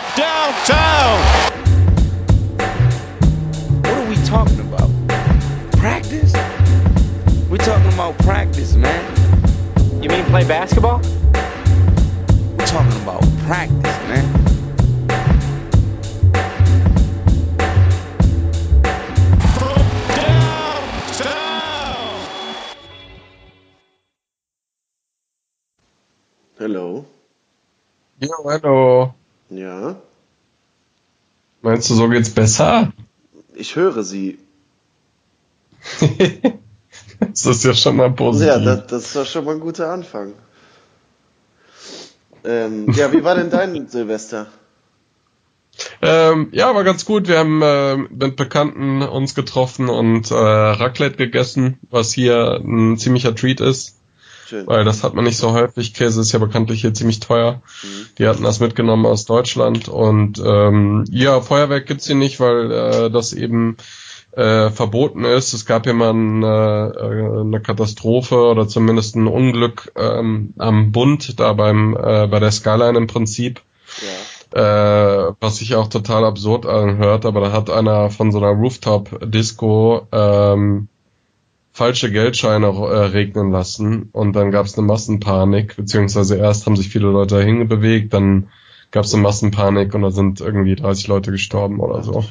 from downtown. What are we talking about? Practice? We're talking about practice, man. You mean play basketball? We're talking about practice, man. Hello. downtown. Hello. Ja, Meinst du, so geht's besser? ich höre Sie. das ist ja schon mal positiv. Ja, das, das ist doch schon mal ein guter Anfang. Ähm, ja, wie war denn dein Silvester? Ähm, ja, war ganz gut. Wir haben äh, mit Bekannten uns getroffen und äh, Raclette gegessen, was hier ein ziemlicher Treat ist, Schön. weil das hat man nicht so häufig. Käse ist ja bekanntlich hier ziemlich teuer. Mhm. Die hatten das mitgenommen aus Deutschland und ähm, ja, Feuerwerk gibt's hier nicht, weil äh, das eben äh, verboten ist. Es gab hier mal ein, äh, eine Katastrophe oder zumindest ein Unglück ähm, am Bund, da beim äh, bei der Skyline im Prinzip Ja. äh, was sich auch total absurd anhört, aber da hat einer von so einer Rooftop-Disco ähm, falsche Geldscheine äh, regnen lassen und dann gab es eine Massenpanik, beziehungsweise erst haben sich viele Leute dahin bewegt, dann gab es eine Massenpanik und da sind irgendwie 30 Leute gestorben oder so.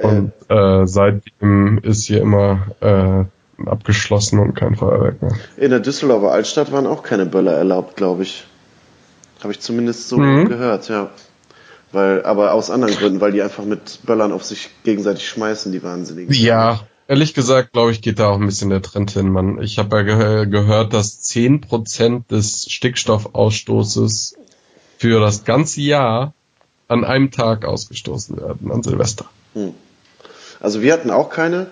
Und äh, seitdem ist hier immer äh, abgeschlossen und kein Feuerwerk mehr. In der Düsseldorfer Altstadt waren auch keine Böller erlaubt, glaube ich. Habe ich zumindest so Mhm. gehört, ja. Weil, aber aus anderen Gründen, weil die einfach mit Böllern auf sich gegenseitig schmeißen, die Wahnsinnigen. Ja, ehrlich gesagt, glaube ich, geht da auch ein bisschen der Trend hin, Mann. Ich habe ja ge gehört, dass 10% des Stickstoffausstoßes für das ganze Jahr an einem Tag ausgestoßen werden, an Silvester. Also wir hatten auch keine.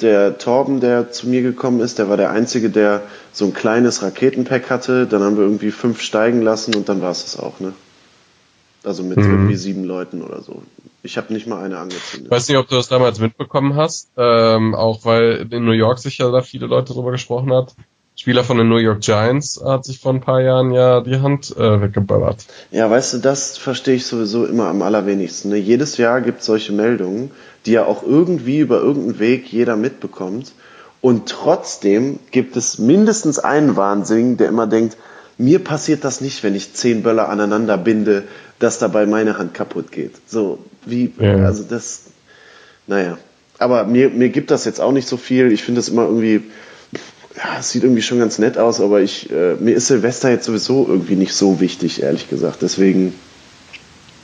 Der Torben, der zu mir gekommen ist, der war der Einzige, der so ein kleines Raketenpack hatte. Dann haben wir irgendwie fünf steigen lassen und dann war es das auch, ne? Also mit Mhm. irgendwie sieben Leuten oder so. Ich habe nicht mal eine Ich angezündet. weiß nicht, ob du das damals mitbekommen hast, ähm, auch weil in New York sich ja da viele Leute drüber gesprochen hat. Spieler von den New York Giants hat sich vor ein paar Jahren ja die Hand äh, weggeballert. Ja, weißt du, das verstehe ich sowieso immer am allerwenigsten. Ne? Jedes Jahr gibt es solche Meldungen, die ja auch irgendwie über irgendeinen Weg jeder mitbekommt. Und trotzdem gibt es mindestens einen Wahnsinnigen, der immer denkt, mir passiert das nicht, wenn ich zehn Böller aneinander binde, dass dabei meine Hand kaputt geht. So, wie, Ja. also das, naja. Aber mir, mir gibt das jetzt auch nicht so viel. Ich finde es immer irgendwie, ja, es sieht irgendwie schon ganz nett aus, aber ich, äh, mir ist Silvester jetzt sowieso irgendwie nicht so wichtig, ehrlich gesagt. Deswegen,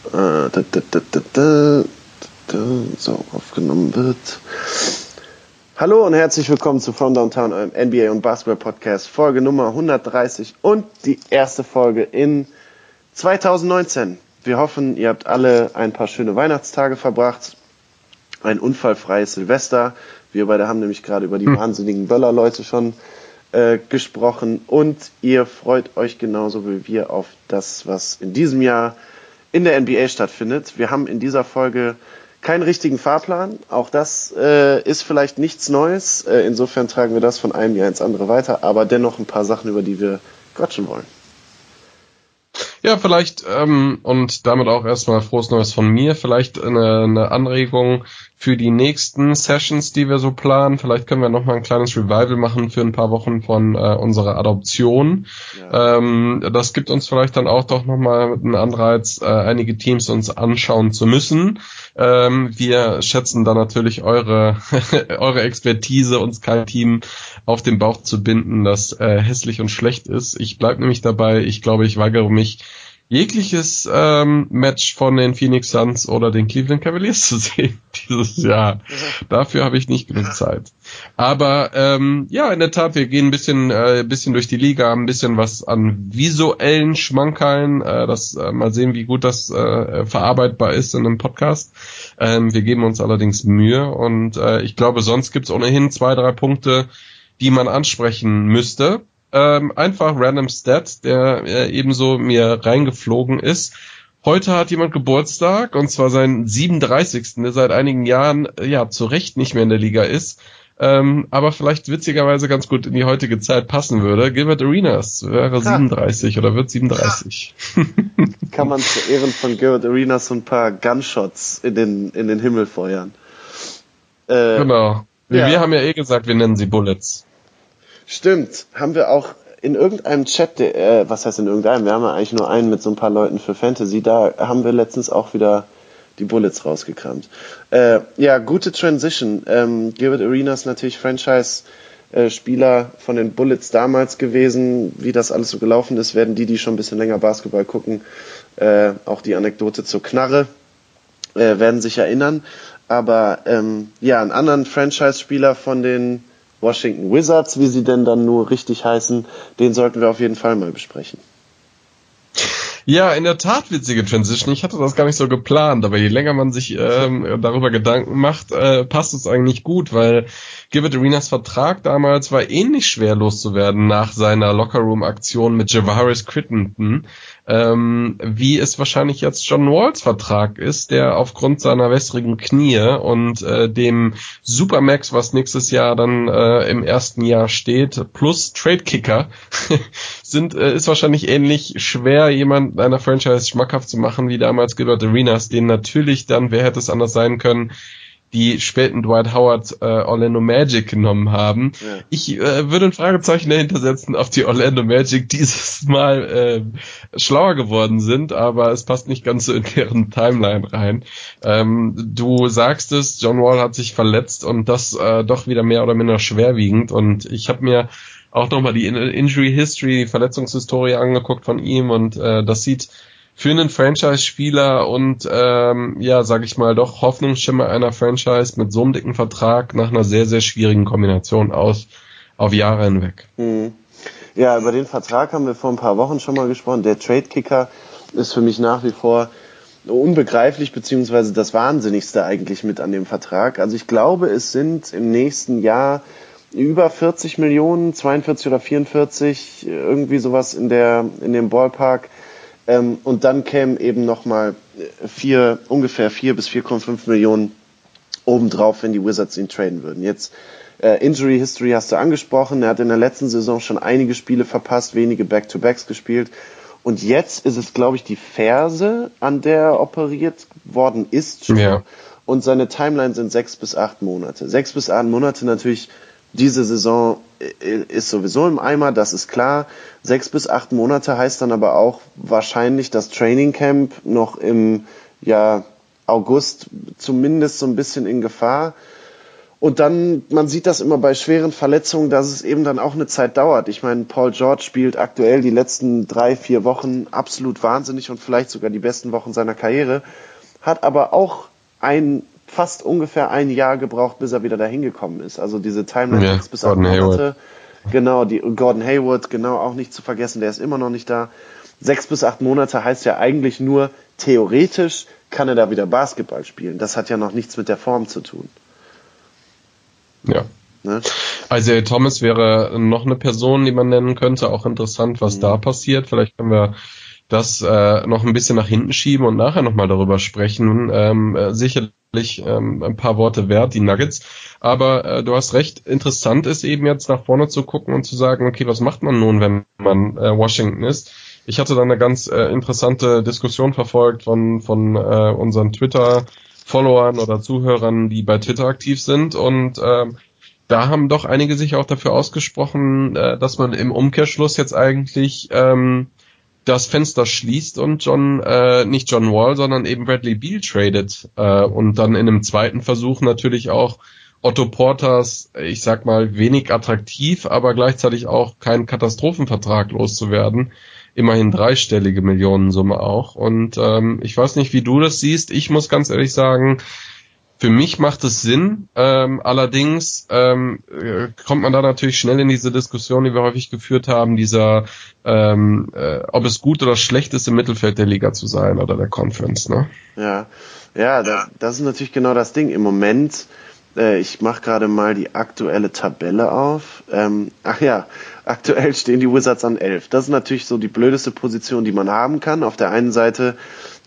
äh, da, da, da, da, da, da, so, aufgenommen wird. Hallo und herzlich willkommen zu From Downtown, eurem NBA und Basketball Podcast, Folge Nummer 130 und die erste Folge in 2019. Wir hoffen, ihr habt alle ein paar schöne Weihnachtstage verbracht, ein unfallfreies Silvester. Wir beide haben nämlich gerade über die wahnsinnigen Böller-Leute schon äh, gesprochen und ihr freut euch genauso wie wir auf das, was in diesem Jahr in der NBA stattfindet. Wir haben in dieser Folge keinen richtigen Fahrplan. Auch das äh, ist vielleicht nichts Neues. Äh, insofern tragen wir das von einem Jahr ins andere weiter, aber dennoch ein paar Sachen, über die wir quatschen wollen. Ja, vielleicht ähm, und damit auch erstmal frohes Neues von mir. Vielleicht eine, eine Anregung für die nächsten Sessions, die wir so planen. Vielleicht können wir noch mal ein kleines Revival machen für ein paar Wochen von äh, unserer Adoption. Ähm, das gibt uns vielleicht dann auch doch noch mal einen Anreiz, äh, einige Teams uns anschauen zu müssen. Ähm, wir schätzen da natürlich eure eure Expertise, uns kein Team auf den Bauch zu binden, das äh, hässlich und schlecht ist. Ich bleib nämlich dabei. Ich glaube, ich weigere mich jegliches ähm, Match von den Phoenix Suns oder den Cleveland Cavaliers zu sehen dieses Jahr. Dafür habe ich nicht genug Zeit. Aber ähm, ja, in der Tat, wir gehen ein bisschen, äh, bisschen durch die Liga, haben ein bisschen was an visuellen Schmankerln. Äh, das äh, mal sehen, wie gut das äh, verarbeitbar ist in einem Podcast. Ähm, wir geben uns allerdings Mühe und äh, ich glaube, sonst gibt's ohnehin zwei, drei Punkte, die man ansprechen müsste. Ähm, einfach random Stat, der äh, ebenso mir reingeflogen ist. Heute hat jemand Geburtstag und zwar seinen 37. der seit einigen Jahren äh, ja zu Recht nicht mehr in der Liga ist, ähm, aber vielleicht witzigerweise ganz gut in die heutige Zeit passen würde. Gilbert Arenas wäre 37 oder wird 37. kann man zu Ehren von Garrett Arenas so ein paar Gunshots in den, in den Himmel feuern. Äh, genau. Wir, ja. wir haben ja eh gesagt, wir nennen sie Bullets. Stimmt. Haben wir auch in irgendeinem Chat, der, äh, was heißt in irgendeinem? Wir haben ja eigentlich nur einen mit so ein paar Leuten für Fantasy. Da haben wir letztens auch wieder die Bullets rausgekramt. Äh, ja, gute Transition. Ähm, Gilbert Arenas natürlich Franchise. Äh, Spieler von den Bullets damals gewesen. Wie das alles so gelaufen ist, werden die, die schon ein bisschen länger Basketball gucken, äh, auch die Anekdote zur Knarre, äh, werden sich erinnern. Aber ähm, ja, einen anderen Franchise-Spieler von den Washington Wizards, wie sie denn dann nur richtig heißen, den sollten wir auf jeden Fall mal besprechen. Ja, in der Tat witzige Transition. Ich hatte das gar nicht so geplant, aber je länger man sich ähm, darüber Gedanken macht, äh, passt es eigentlich gut, weil Gilbert Arenas Vertrag damals war ähnlich schwer loszuwerden nach seiner Lockerroom-Aktion mit Javaris Crittenden, ähm, wie es wahrscheinlich jetzt John Walls Vertrag ist, der aufgrund seiner wässrigen Knie und äh, dem Supermax, was nächstes Jahr dann äh, im ersten Jahr steht, plus Trade Kicker, sind, äh, ist wahrscheinlich ähnlich schwer, jemand einer Franchise schmackhaft zu machen wie damals Gilbert Arenas, den natürlich dann, wer hätte es anders sein können, die späten Dwight Howard äh, Orlando Magic genommen haben. Ja. Ich äh, würde ein Fragezeichen dahinter setzen, ob die Orlando Magic dieses Mal äh, schlauer geworden sind, aber es passt nicht ganz so in deren Timeline rein. Ähm, du sagst es, John Wall hat sich verletzt und das äh, doch wieder mehr oder minder schwerwiegend und ich habe mir auch nochmal die Injury History, die Verletzungshistorie angeguckt von ihm und äh, das sieht für einen Franchise-Spieler und ähm, ja, sag ich mal, doch Hoffnungsschimmer einer Franchise mit so einem dicken Vertrag nach einer sehr, sehr schwierigen Kombination aus auf Jahre hinweg. Mhm. Ja, über den Vertrag haben wir vor ein paar Wochen schon mal gesprochen. Der Trade-Kicker ist für mich nach wie vor unbegreiflich, beziehungsweise das Wahnsinnigste eigentlich mit an dem Vertrag. Also ich glaube, es sind im nächsten Jahr über 40 Millionen, 42 oder 44, irgendwie sowas in der, in dem Ballpark, ähm, und dann kämen eben nochmal vier, ungefähr vier bis 4,5 Millionen obendrauf, wenn die Wizards ihn traden würden. Jetzt äh, Injury History hast du angesprochen. Er hat in der letzten Saison schon einige Spiele verpasst, wenige Back-to-Backs gespielt. Und jetzt ist es, glaube ich, die Ferse, an der er operiert worden ist schon. Ja. Und seine Timeline sind sechs bis acht Monate. Sechs bis acht Monate natürlich diese Saison ist sowieso im Eimer, das ist klar. Sechs bis acht Monate heißt dann aber auch wahrscheinlich das Training Camp noch im ja, August zumindest so ein bisschen in Gefahr. Und dann, man sieht das immer bei schweren Verletzungen, dass es eben dann auch eine Zeit dauert. Ich meine, Paul George spielt aktuell die letzten drei, vier Wochen absolut wahnsinnig und vielleicht sogar die besten Wochen seiner Karriere, hat aber auch ein fast ungefähr ein Jahr gebraucht, bis er wieder dahin gekommen ist. Also diese Timeline ja, sechs bis acht Monate. Genau, die Gordon Hayward, genau, auch nicht zu vergessen, der ist immer noch nicht da. Sechs bis acht Monate heißt ja eigentlich nur, theoretisch kann er da wieder Basketball spielen. Das hat ja noch nichts mit der Form zu tun. Ja. Ne? Also Thomas wäre noch eine Person, die man nennen könnte. Auch interessant, was mhm. da passiert. Vielleicht können wir das äh, noch ein bisschen nach hinten schieben und nachher nochmal darüber sprechen. Ähm, äh, sicherlich ähm, ein paar Worte wert, die Nuggets. Aber äh, du hast recht, interessant ist eben jetzt nach vorne zu gucken und zu sagen, okay, was macht man nun, wenn man äh, Washington ist? Ich hatte da eine ganz äh, interessante Diskussion verfolgt von, von äh, unseren Twitter-Followern oder Zuhörern, die bei Twitter aktiv sind und äh, da haben doch einige sich auch dafür ausgesprochen, äh, dass man im Umkehrschluss jetzt eigentlich ähm, das Fenster schließt und John, äh, nicht John Wall, sondern eben Bradley Beal tradet äh, und dann in einem zweiten Versuch natürlich auch Otto Porters, ich sag mal, wenig attraktiv, aber gleichzeitig auch kein Katastrophenvertrag loszuwerden. Immerhin dreistellige Millionensumme auch. Und ähm, ich weiß nicht, wie du das siehst. Ich muss ganz ehrlich sagen, für mich macht es Sinn. Ähm, allerdings ähm, äh, kommt man da natürlich schnell in diese Diskussion, die wir häufig geführt haben, dieser, ähm, äh, ob es gut oder schlecht ist, im Mittelfeld der Liga zu sein oder der Conference. Ne? Ja, ja, das, das ist natürlich genau das Ding. Im Moment, äh, ich mache gerade mal die aktuelle Tabelle auf. Ähm, ach ja, aktuell stehen die Wizards an 11. Das ist natürlich so die blödeste Position, die man haben kann. Auf der einen Seite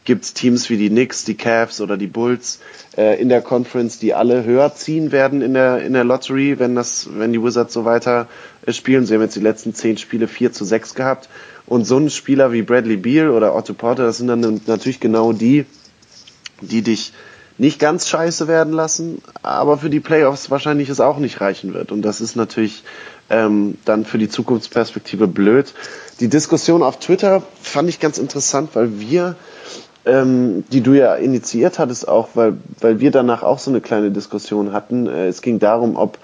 gibt es Teams wie die Knicks, die Cavs oder die Bulls äh, in der Conference, die alle höher ziehen werden in der in der Lottery, wenn das wenn die Wizards so weiter äh, spielen. Sie haben jetzt die letzten zehn Spiele 4 zu 6 gehabt Und so ein Spieler wie Bradley Beal oder Otto Porter, das sind dann natürlich genau die, die dich nicht ganz scheiße werden lassen, aber für die Playoffs wahrscheinlich es auch nicht reichen wird. Und das ist natürlich ähm, dann für die Zukunftsperspektive blöd. Die Diskussion auf Twitter fand ich ganz interessant, weil wir, ähm, die du ja initiiert hattest auch, weil, weil wir danach auch so eine kleine Diskussion hatten. Äh, es ging darum, ob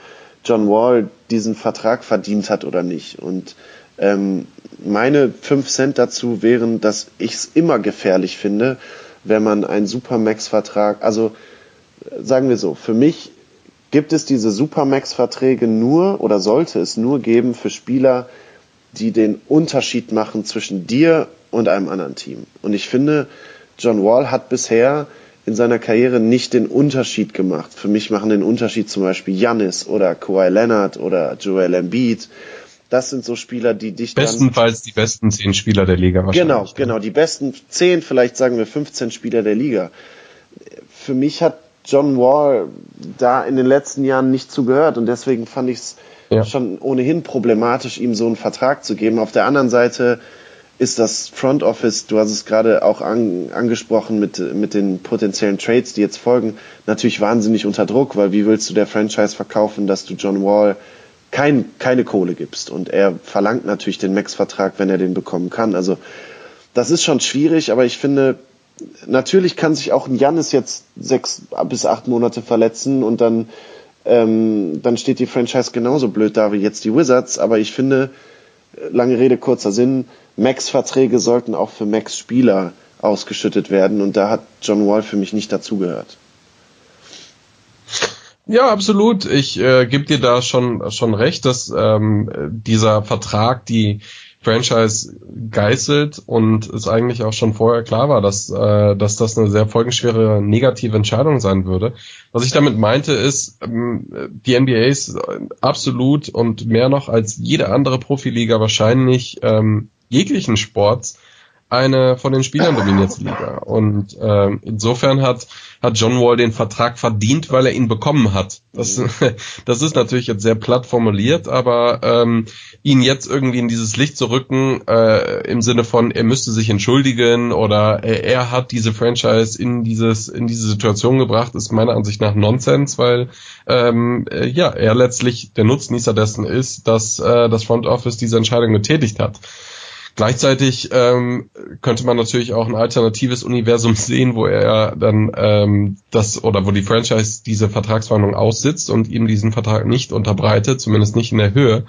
John Wall diesen Vertrag verdient hat oder nicht. Und ähm, meine fünf Cent dazu wären, dass ich es immer gefährlich finde, wenn man einen Supermax-Vertrag, also sagen wir so, für mich gibt es diese Supermax-Verträge nur oder sollte es nur geben für Spieler, die den Unterschied machen zwischen dir und einem anderen Team. Und ich finde, John Wall hat bisher in seiner Karriere nicht den Unterschied gemacht. Für mich machen den Unterschied zum Beispiel Janis oder Kawhi Leonard oder Joel Embiid das sind so Spieler, die dich Bestenfalls die besten zehn Spieler der Liga wahrscheinlich. Genau, genau, die besten zehn, vielleicht sagen wir 15 Spieler der Liga. Für mich hat John Wall da in den letzten Jahren nicht zugehört und deswegen fand ich es ja. schon ohnehin problematisch, ihm so einen Vertrag zu geben. Auf der anderen Seite ist das Front Office, du hast es gerade auch an, angesprochen mit, mit den potenziellen Trades, die jetzt folgen, natürlich wahnsinnig unter Druck, weil wie willst du der Franchise verkaufen, dass du John Wall kein, keine Kohle gibst. Und er verlangt natürlich den Max-Vertrag, wenn er den bekommen kann. Also das ist schon schwierig, aber ich finde, natürlich kann sich auch ein Jannis jetzt sechs bis acht Monate verletzen und dann, ähm, dann steht die Franchise genauso blöd da wie jetzt die Wizards. Aber ich finde, lange Rede, kurzer Sinn, Max-Verträge sollten auch für Max-Spieler ausgeschüttet werden und da hat John Wall für mich nicht dazugehört. Ja, absolut. Ich äh, gebe dir da schon schon recht, dass ähm, dieser Vertrag die Franchise geißelt und es eigentlich auch schon vorher klar war, dass, äh, dass das eine sehr folgenschwere negative Entscheidung sein würde. Was ich damit meinte ist, ähm, die NBA ist absolut und mehr noch als jede andere Profiliga wahrscheinlich ähm, jeglichen Sports eine von den Spielern dominierte Liga. Und ähm, insofern hat, hat John Wall den Vertrag verdient, weil er ihn bekommen hat. Das, das ist natürlich jetzt sehr platt formuliert, aber ähm, ihn jetzt irgendwie in dieses Licht zu rücken, äh, im Sinne von, er müsste sich entschuldigen oder er, er hat diese Franchise in dieses in diese Situation gebracht, ist meiner Ansicht nach Nonsens, weil ähm, äh, ja er letztlich der Nutznießer dessen ist, dass äh, das Front Office diese Entscheidung getätigt hat. Gleichzeitig ähm, könnte man natürlich auch ein alternatives Universum sehen, wo er dann ähm, das oder wo die Franchise diese Vertragsverhandlung aussitzt und ihm diesen Vertrag nicht unterbreitet, zumindest nicht in der Höhe.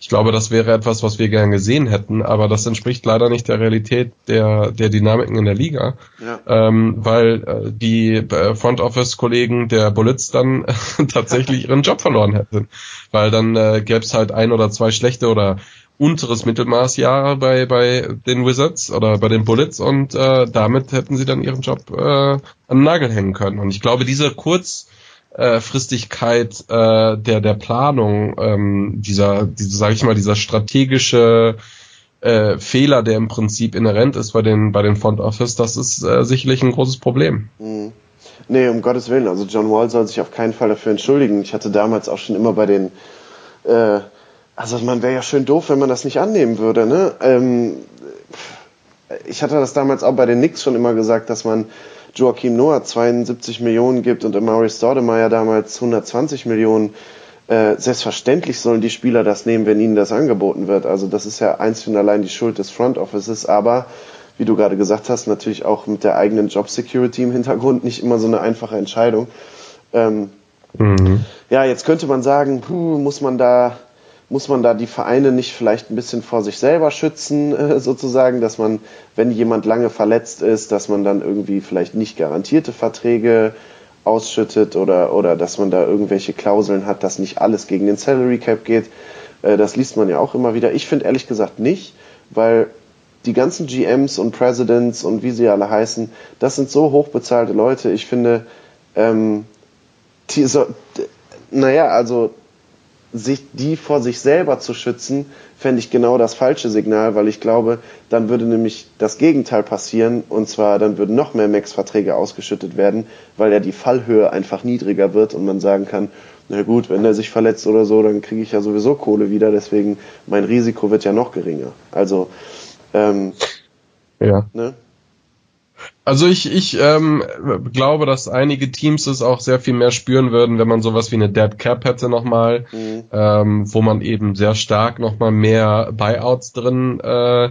Ich glaube, das wäre etwas, was wir gern gesehen hätten, aber das entspricht leider nicht der Realität der der Dynamiken in der Liga, ja. ähm, weil äh, die äh, Front Office Kollegen der Bullets dann tatsächlich ihren Job verloren hätten, weil dann äh, gäbe es halt ein oder zwei schlechte oder unteres Mittelmaßjahre bei, bei den Wizards oder bei den Bullets und äh, damit hätten sie dann ihren Job äh, an den Nagel hängen können. Und ich glaube, diese Kurzfristigkeit äh, der, der Planung, ähm, dieser, diese, sage ich mal, dieser strategische äh, Fehler, der im Prinzip inhärent ist bei den, bei den Front Office, das ist äh, sicherlich ein großes Problem. Mhm. Nee, um Gottes Willen. Also John Wall soll sich auf keinen Fall dafür entschuldigen. Ich hatte damals auch schon immer bei den äh, also man wäre ja schön doof, wenn man das nicht annehmen würde. Ne? Ähm, ich hatte das damals auch bei den Knicks schon immer gesagt, dass man Joachim Noah 72 Millionen gibt und Amari Stoudemire damals 120 Millionen. Äh, selbstverständlich sollen die Spieler das nehmen, wenn ihnen das angeboten wird. Also das ist ja einzig und allein die Schuld des Front Offices, aber wie du gerade gesagt hast, natürlich auch mit der eigenen Job Security im Hintergrund nicht immer so eine einfache Entscheidung. Ähm, mhm. Ja, jetzt könnte man sagen, puh, muss man da muss man da die Vereine nicht vielleicht ein bisschen vor sich selber schützen, äh, sozusagen, dass man, wenn jemand lange verletzt ist, dass man dann irgendwie vielleicht nicht garantierte Verträge ausschüttet oder, oder dass man da irgendwelche Klauseln hat, dass nicht alles gegen den Salary Cap geht. Äh, das liest man ja auch immer wieder. Ich finde ehrlich gesagt nicht, weil die ganzen GMs und Presidents und wie sie alle heißen, das sind so hochbezahlte Leute. Ich finde, ähm, die so, naja, also sich die vor sich selber zu schützen, fände ich genau das falsche Signal, weil ich glaube, dann würde nämlich das Gegenteil passieren und zwar dann würden noch mehr Max-Verträge ausgeschüttet werden, weil ja die Fallhöhe einfach niedriger wird und man sagen kann, na gut, wenn er sich verletzt oder so, dann kriege ich ja sowieso Kohle wieder, deswegen mein Risiko wird ja noch geringer. Also Ähm, Ja. ne? Also ich, ich ähm, glaube, dass einige Teams es auch sehr viel mehr spüren würden, wenn man sowas wie eine Dead Cap hätte nochmal, Mhm. ähm, wo man eben sehr stark nochmal mehr Buyouts drin äh,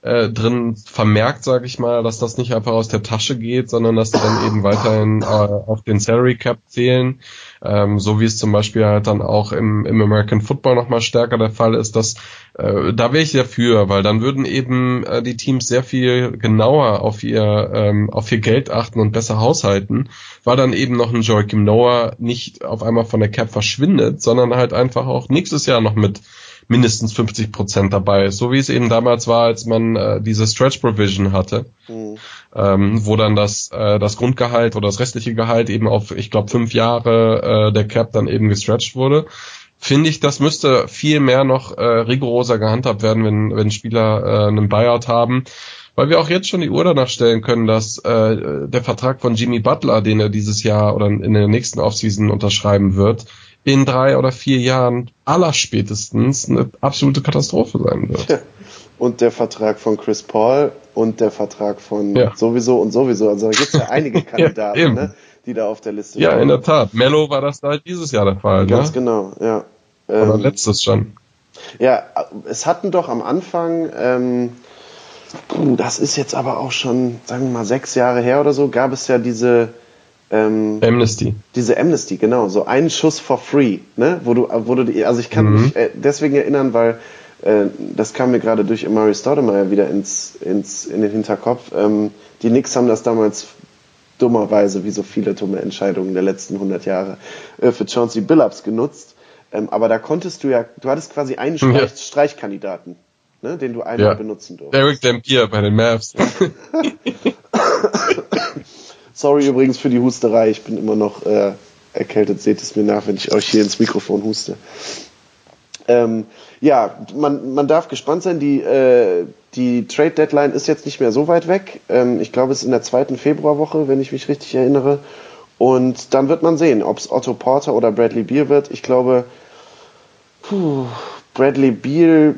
äh, drin vermerkt, sage ich mal, dass das nicht einfach aus der Tasche geht, sondern dass die dann eben weiterhin äh, auf den Salary Cap zählen, ähm, so wie es zum Beispiel halt dann auch im, im American Football nochmal stärker der Fall ist, dass äh, da wäre ich dafür, weil dann würden eben äh, die Teams sehr viel genauer auf ihr ähm, auf ihr Geld achten und besser haushalten, weil dann eben noch ein Joachim Noah nicht auf einmal von der Cap verschwindet, sondern halt einfach auch nächstes Jahr noch mit mindestens 50 Prozent dabei ist, so wie es eben damals war, als man äh, diese Stretch Provision hatte, Mhm. ähm, wo dann das äh, das Grundgehalt oder das restliche Gehalt eben auf, ich glaube, fünf Jahre äh, der Cap dann eben gestretched wurde. Finde ich, das müsste viel mehr noch äh, rigoroser gehandhabt werden, wenn, wenn Spieler äh, einen Buyout haben. Weil wir auch jetzt schon die Uhr danach stellen können, dass äh, der Vertrag von Jimmy Butler, den er dieses Jahr oder in der nächsten Offseason unterschreiben wird, in drei oder vier Jahren allerspätestens eine absolute Katastrophe sein wird. Und der Vertrag von Chris Paul und der Vertrag von Ja. sowieso und sowieso. Also da gibt es ja einige Kandidaten, eben. ne, die da auf der Liste Ja, stehen. in der Tat. Mello war das halt dieses Jahr der Fall, Ganz ne? genau, ja. Oder Ähm, letztes schon. Ja, es hatten doch am Anfang, ähm, das ist jetzt aber auch schon, sagen wir mal, sechs Jahre her oder so, gab es ja diese, ähm, Amnesty. diese Amnesty, genau, so einen Schuss for free, ne, wo du, wo du, die- also ich kann Mhm. mich äh, deswegen erinnern, weil äh, das kam mir gerade durch Amari Stoudemire wieder ins, ins, in den Hinterkopf. Ähm, die Knicks haben das damals dummerweise, wie so viele dumme Entscheidungen der letzten 100 Jahre, äh, für Chauncey Billups genutzt. Ähm, aber da konntest du ja, du hattest quasi einen Streich, Ja. Streichkandidaten, ne, den du einmal Ja. benutzen durftest. Derek Dampier bei den Mavs. Sorry übrigens für die Husterei, ich bin immer noch äh, erkältet, seht es mir nach, wenn ich euch hier ins Mikrofon huste. Ähm, ja, man, man darf gespannt sein, die, äh, die Trade Deadline ist jetzt nicht mehr so weit weg. Ähm, ich glaube, es ist in der zweiten Februarwoche, wenn ich mich richtig erinnere. Und dann wird man sehen, ob es Otto Porter oder Bradley Beal wird. Ich glaube, puh, Bradley Beal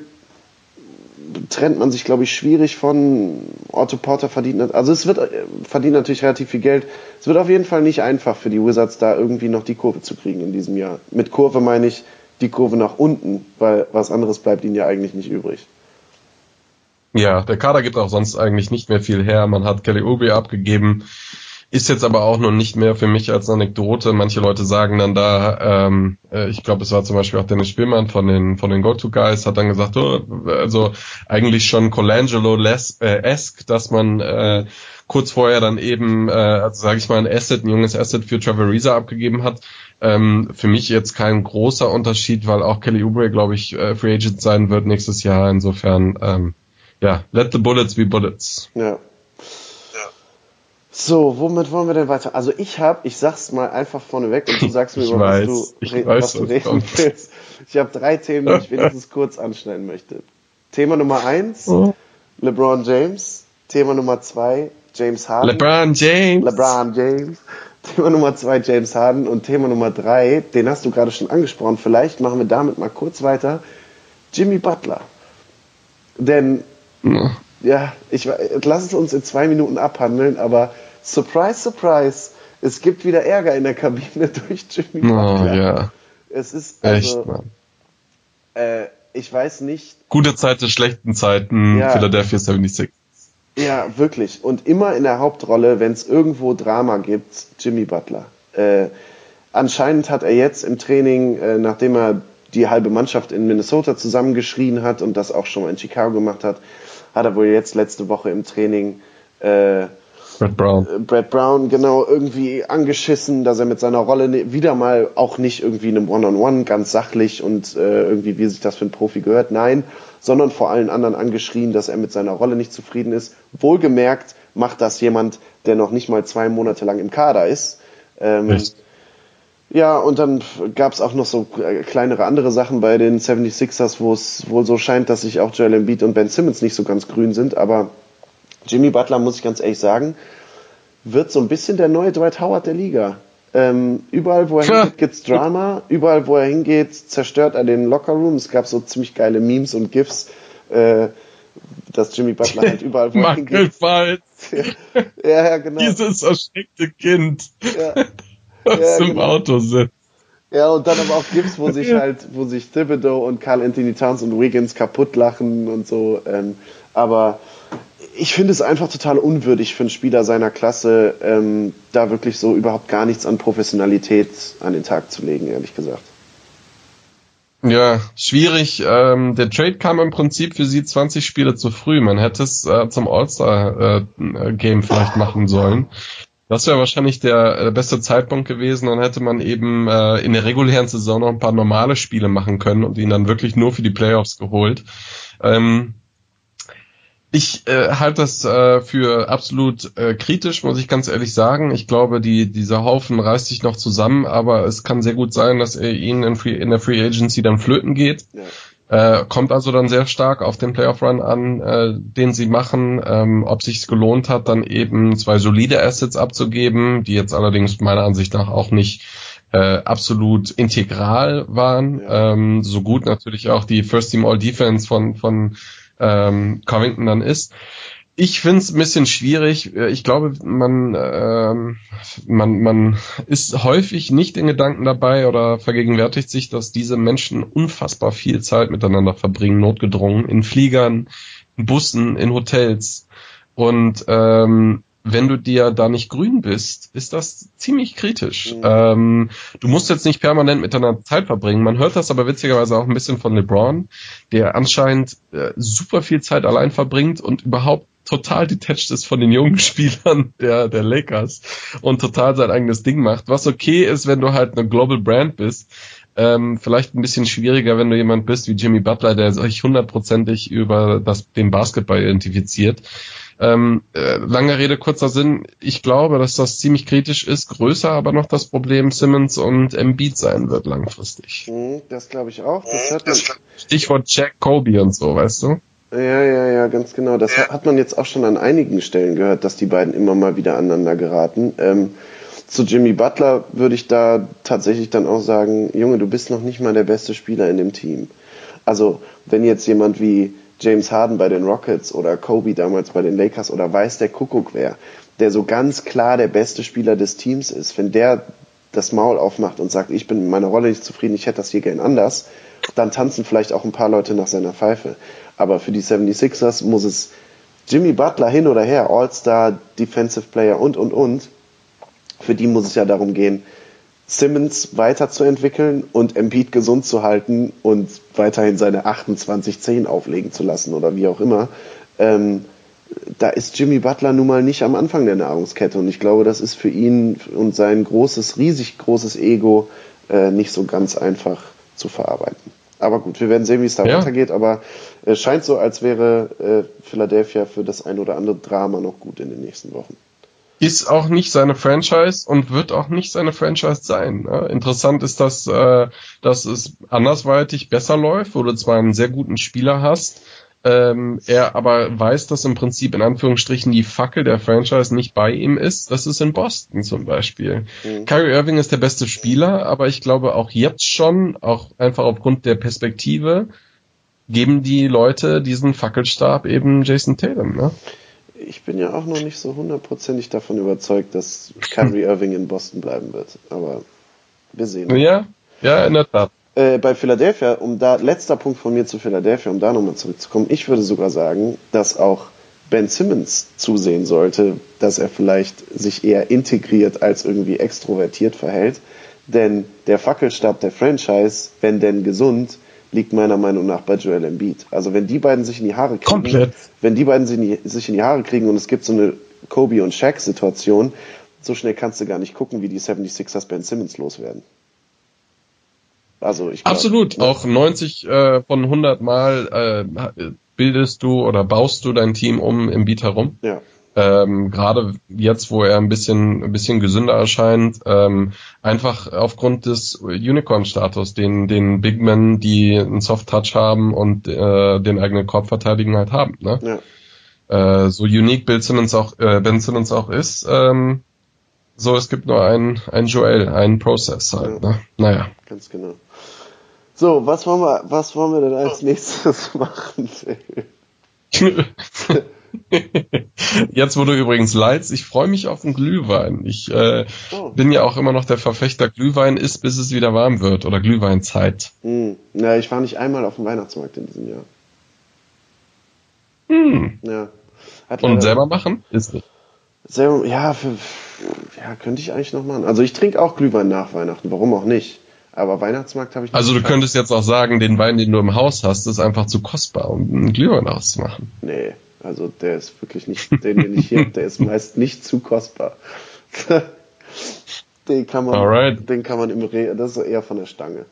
trennt man sich, glaube ich, schwierig von. Otto Porter verdient, also es wird äh, verdient natürlich relativ viel Geld. Es wird auf jeden Fall nicht einfach für die Wizards, da irgendwie noch die Kurve zu kriegen in diesem Jahr. Mit Kurve meine ich die Kurve nach unten, weil was anderes bleibt ihnen ja eigentlich nicht übrig. Ja, der Kader gibt auch sonst eigentlich nicht mehr viel her. Man hat Kelly Oubre abgegeben, ist jetzt aber auch noch nicht mehr für mich als Anekdote. Manche Leute sagen dann da, ähm, äh, ich glaube, es war zum Beispiel auch Dennis Spielmann von den von den Go-To-Guys, hat dann gesagt, oh, also eigentlich schon Colangelo-esque, dass man äh, kurz vorher dann eben, äh, also sage ich mal, ein Asset, ein junges Asset für Trevor Ariza abgegeben hat. Ähm, für mich jetzt kein großer Unterschied, weil auch Kelly Oubre, glaube ich, äh, Free Agent sein wird nächstes Jahr. Insofern, ähm, ja, let the bullets be bullets. Ja. So, womit wollen wir denn weiter? Also ich habe, ich sag's mal einfach vorneweg und du sagst mir, über was du, ich re- weiß, was du reden kommt. willst. Ich habe drei Themen, die ich wenigstens kurz anschneiden möchte. Thema Nummer eins, Oh. LeBron James. Thema Nummer zwei, James Harden. LeBron James. LeBron James. Thema Nummer zwei, James Harden. Und Thema Nummer drei, den hast du gerade schon angesprochen. Vielleicht machen wir damit mal kurz weiter. Jimmy Butler. Denn Ja. Ja, ich lass es uns in zwei Minuten abhandeln, aber surprise, surprise, es gibt wieder Ärger in der Kabine durch Jimmy Oh, Butler. ja, Es ist echt, also, Mann. äh, ich weiß nicht, Gute Zeiten, schlechten Zeiten, Ja. Philadelphia 76. ja wirklich und immer in der Hauptrolle, wenn es irgendwo Drama gibt, Jimmy Butler. Äh, anscheinend hat er jetzt im Training, äh, nachdem er die halbe Mannschaft in Minnesota zusammengeschrien hat und das auch schon mal in Chicago gemacht hat, hat er wohl jetzt letzte Woche im Training äh, Brad Brown. Brad Brown genau irgendwie angeschissen, dass er mit seiner Rolle ne- wieder mal auch nicht irgendwie in einem One-on-One ganz sachlich und äh, irgendwie wie sich das für einen Profi gehört, nein, sondern vor allen anderen angeschrien, dass er mit seiner Rolle nicht zufrieden ist. Wohlgemerkt macht das jemand, der noch nicht mal zwei Monate lang im Kader ist. Ähm, Echt? Ja, und dann gab es auch noch so äh, kleinere andere Sachen bei den 76ers, wo es wohl so scheint, dass sich auch Joel Embiid und Ben Simmons nicht so ganz grün sind. Aber Jimmy Butler, muss ich ganz ehrlich sagen, wird so ein bisschen der neue Dwight Howard der Liga. Ähm, überall, wo er hingeht, gibt's Drama. Überall, wo er hingeht, zerstört er den Lockerroom. Es gab so ziemlich geile Memes und GIFs, äh, dass Jimmy Butler halt überall wohin geht. Mangelfalls. Ja, ja, genau. Dieses erschreckte Kind, Ja. Ja, im genau. Auto sitzt. Ja, und dann aber auch Gibbs, wo sich halt, wo sich Thibodeau und Carl Anthony Towns und Wiggins kaputt lachen und so. Ähm, aber ich finde es einfach total unwürdig für einen Spieler seiner Klasse, ähm, da wirklich so überhaupt gar nichts an Professionalität an den Tag zu legen, ehrlich gesagt. Ja, schwierig. Ähm, der Trade kam im Prinzip für sie 20 Spiele zu früh. Man hätte es äh, zum All-Star-Game vielleicht machen sollen. Das wäre wahrscheinlich der, der beste Zeitpunkt gewesen. Dann hätte man eben äh, in der regulären Saison noch ein paar normale Spiele machen können und ihn dann wirklich nur für die Playoffs geholt. Ähm, ich äh, halte das äh, für absolut äh, kritisch, muss ich ganz ehrlich sagen. Ich glaube, die, dieser Haufen reißt sich noch zusammen, aber es kann sehr gut sein, dass er ihn in, Free, in der Free Agency dann flöten geht. Ja. Äh, kommt also dann sehr stark auf den Playoff Run an, äh, den sie machen, ähm, ob sich's gelohnt hat, dann eben zwei solide Assets abzugeben, die jetzt allerdings meiner Ansicht nach auch nicht äh, absolut integral waren. Ja. Ähm, so gut natürlich auch die First Team All Defense von von ähm, Covington dann ist. Ich finde es ein bisschen schwierig. Ich glaube, man, ähm, man, man ist häufig nicht in Gedanken dabei oder vergegenwärtigt sich, dass diese Menschen unfassbar viel Zeit miteinander verbringen, notgedrungen, in Fliegern, in Bussen, in Hotels. Und ähm, wenn du dir da nicht grün bist, ist das ziemlich kritisch. Mhm. Ähm, du musst jetzt nicht permanent miteinander Zeit verbringen. Man hört das aber witzigerweise auch ein bisschen von LeBron, der anscheinend äh, super viel Zeit allein verbringt und überhaupt total detached ist von den jungen Spielern der, der Lakers und total sein eigenes Ding macht. Was okay ist, wenn du halt eine Global Brand bist. Ähm, vielleicht ein bisschen schwieriger, wenn du jemand bist wie Jimmy Butler, der sich hundertprozentig über das, den Basketball identifiziert. Ähm, äh, lange Rede, kurzer Sinn. Ich glaube, dass das ziemlich kritisch ist. Größer aber noch das Problem Simmons und Embiid sein wird langfristig. Mhm, Das glaube ich auch. Das hört man, Stichwort Jack Kobe und so, weißt du? Ja, ja, ja, ganz genau. Das hat hat man jetzt auch schon an einigen Stellen gehört, dass die beiden immer mal wieder aneinander geraten. Ähm, zu Jimmy Butler würde ich da tatsächlich dann auch sagen, Junge, du bist noch nicht mal der beste Spieler in dem Team. Also, wenn jetzt jemand wie James Harden bei den Rockets oder Kobe damals bei den Lakers oder weiß der Kuckuck wer, der so ganz klar der beste Spieler des Teams ist, wenn der das Maul aufmacht und sagt, ich bin mit meiner Rolle nicht zufrieden, ich hätte das hier gern anders, dann tanzen vielleicht auch ein paar Leute nach seiner Pfeife. Aber für die 76ers muss es Jimmy Butler hin oder her, All-Star, Defensive Player und, und, und. Für die muss es ja darum gehen, Simmons weiterzuentwickeln und Embiid gesund zu halten und weiterhin seine 28-10 auflegen zu lassen oder wie auch immer. Ähm, da ist Jimmy Butler nun mal nicht am Anfang der Nahrungskette und ich glaube, das ist für ihn und sein großes, riesig großes Ego äh, nicht so ganz einfach zu verarbeiten. Aber gut, wir werden sehen, wie es da Ja. weitergeht, aber es scheint so, als wäre äh, Philadelphia für das ein oder andere Drama noch gut in den nächsten Wochen. ist auch nicht seine Franchise und wird auch nicht seine Franchise sein. Ne? Interessant ist, dass, äh, dass es andersweitig besser läuft, wo du zwar einen sehr guten Spieler hast, ähm, er aber weiß, dass im Prinzip in Anführungsstrichen die Fackel der Franchise nicht bei ihm ist. Das ist in Boston zum Beispiel. Mhm. Kyrie Irving ist der beste Spieler, aber ich glaube auch jetzt schon, auch einfach aufgrund der Perspektive, geben die Leute diesen Fackelstab eben Jason Tatum. Ne? Ich bin ja auch noch nicht so hundertprozentig davon überzeugt, dass Kyrie Irving in Boston bleiben wird. Aber wir sehen. Ja, ja, in der Tat. Äh, bei Philadelphia, um da, letzter Punkt von mir zu Philadelphia, um da nochmal zurückzukommen, ich würde sogar sagen, dass auch Ben Simmons zusehen sollte, dass er vielleicht sich eher integriert als irgendwie extrovertiert verhält. Denn der Fackelstab der Franchise, wenn denn gesund, liegt meiner Meinung nach bei Joel Embiid. Also wenn die beiden sich in die Haare kriegen, Komplett. wenn die beiden sich in die, Haare kriegen und es gibt so eine Kobe und Shaq Situation, so schnell kannst du gar nicht gucken, wie die 76ers Ben Simmons loswerden. Also ich glaub, Absolut. ne? Auch 90 äh, von 100 Mal äh, bildest du oder baust du dein Team um im Beat herum. Ja. Ähm, Gerade jetzt, wo er ein bisschen, ein bisschen gesünder erscheint, ähm, einfach aufgrund des Unicorn-Status, den, den Big Men, die einen Soft-Touch haben und äh, den eigenen Korb verteidigen halt haben. Ne? Ja. Äh, so unique Bill Simmons auch, äh, Ben Simmons auch ist, ähm, so es gibt nur einen, einen Joel, einen Process halt. Ne? Naja. Ganz genau. So, was wollen wir, was wollen wir denn als nächstes machen? Phil? Jetzt, wo du übrigens leidst, ich freue mich auf einen Glühwein. Ich äh, oh. bin ja auch immer noch der Verfechter, Glühwein ist, bis es wieder warm wird oder Glühweinzeit. Hm. Ja, ich war nicht einmal auf dem Weihnachtsmarkt in diesem Jahr. Hm. Ja. Hat Und selber machen? Ist nicht. Selber, ja, für, ja, könnte ich eigentlich noch machen. Also ich trinke auch Glühwein nach Weihnachten, warum auch nicht? Aber Weihnachtsmarkt habe ich Also du könntest jetzt auch sagen, den Wein, den du im Haus hast, ist einfach zu kostbar, um einen Glühwein auszumachen. Nee, also der ist wirklich nicht, den, den ich hier habe, der ist meist nicht zu kostbar. den kann man, Alright. den kann man im Re, das ist eher von der Stange.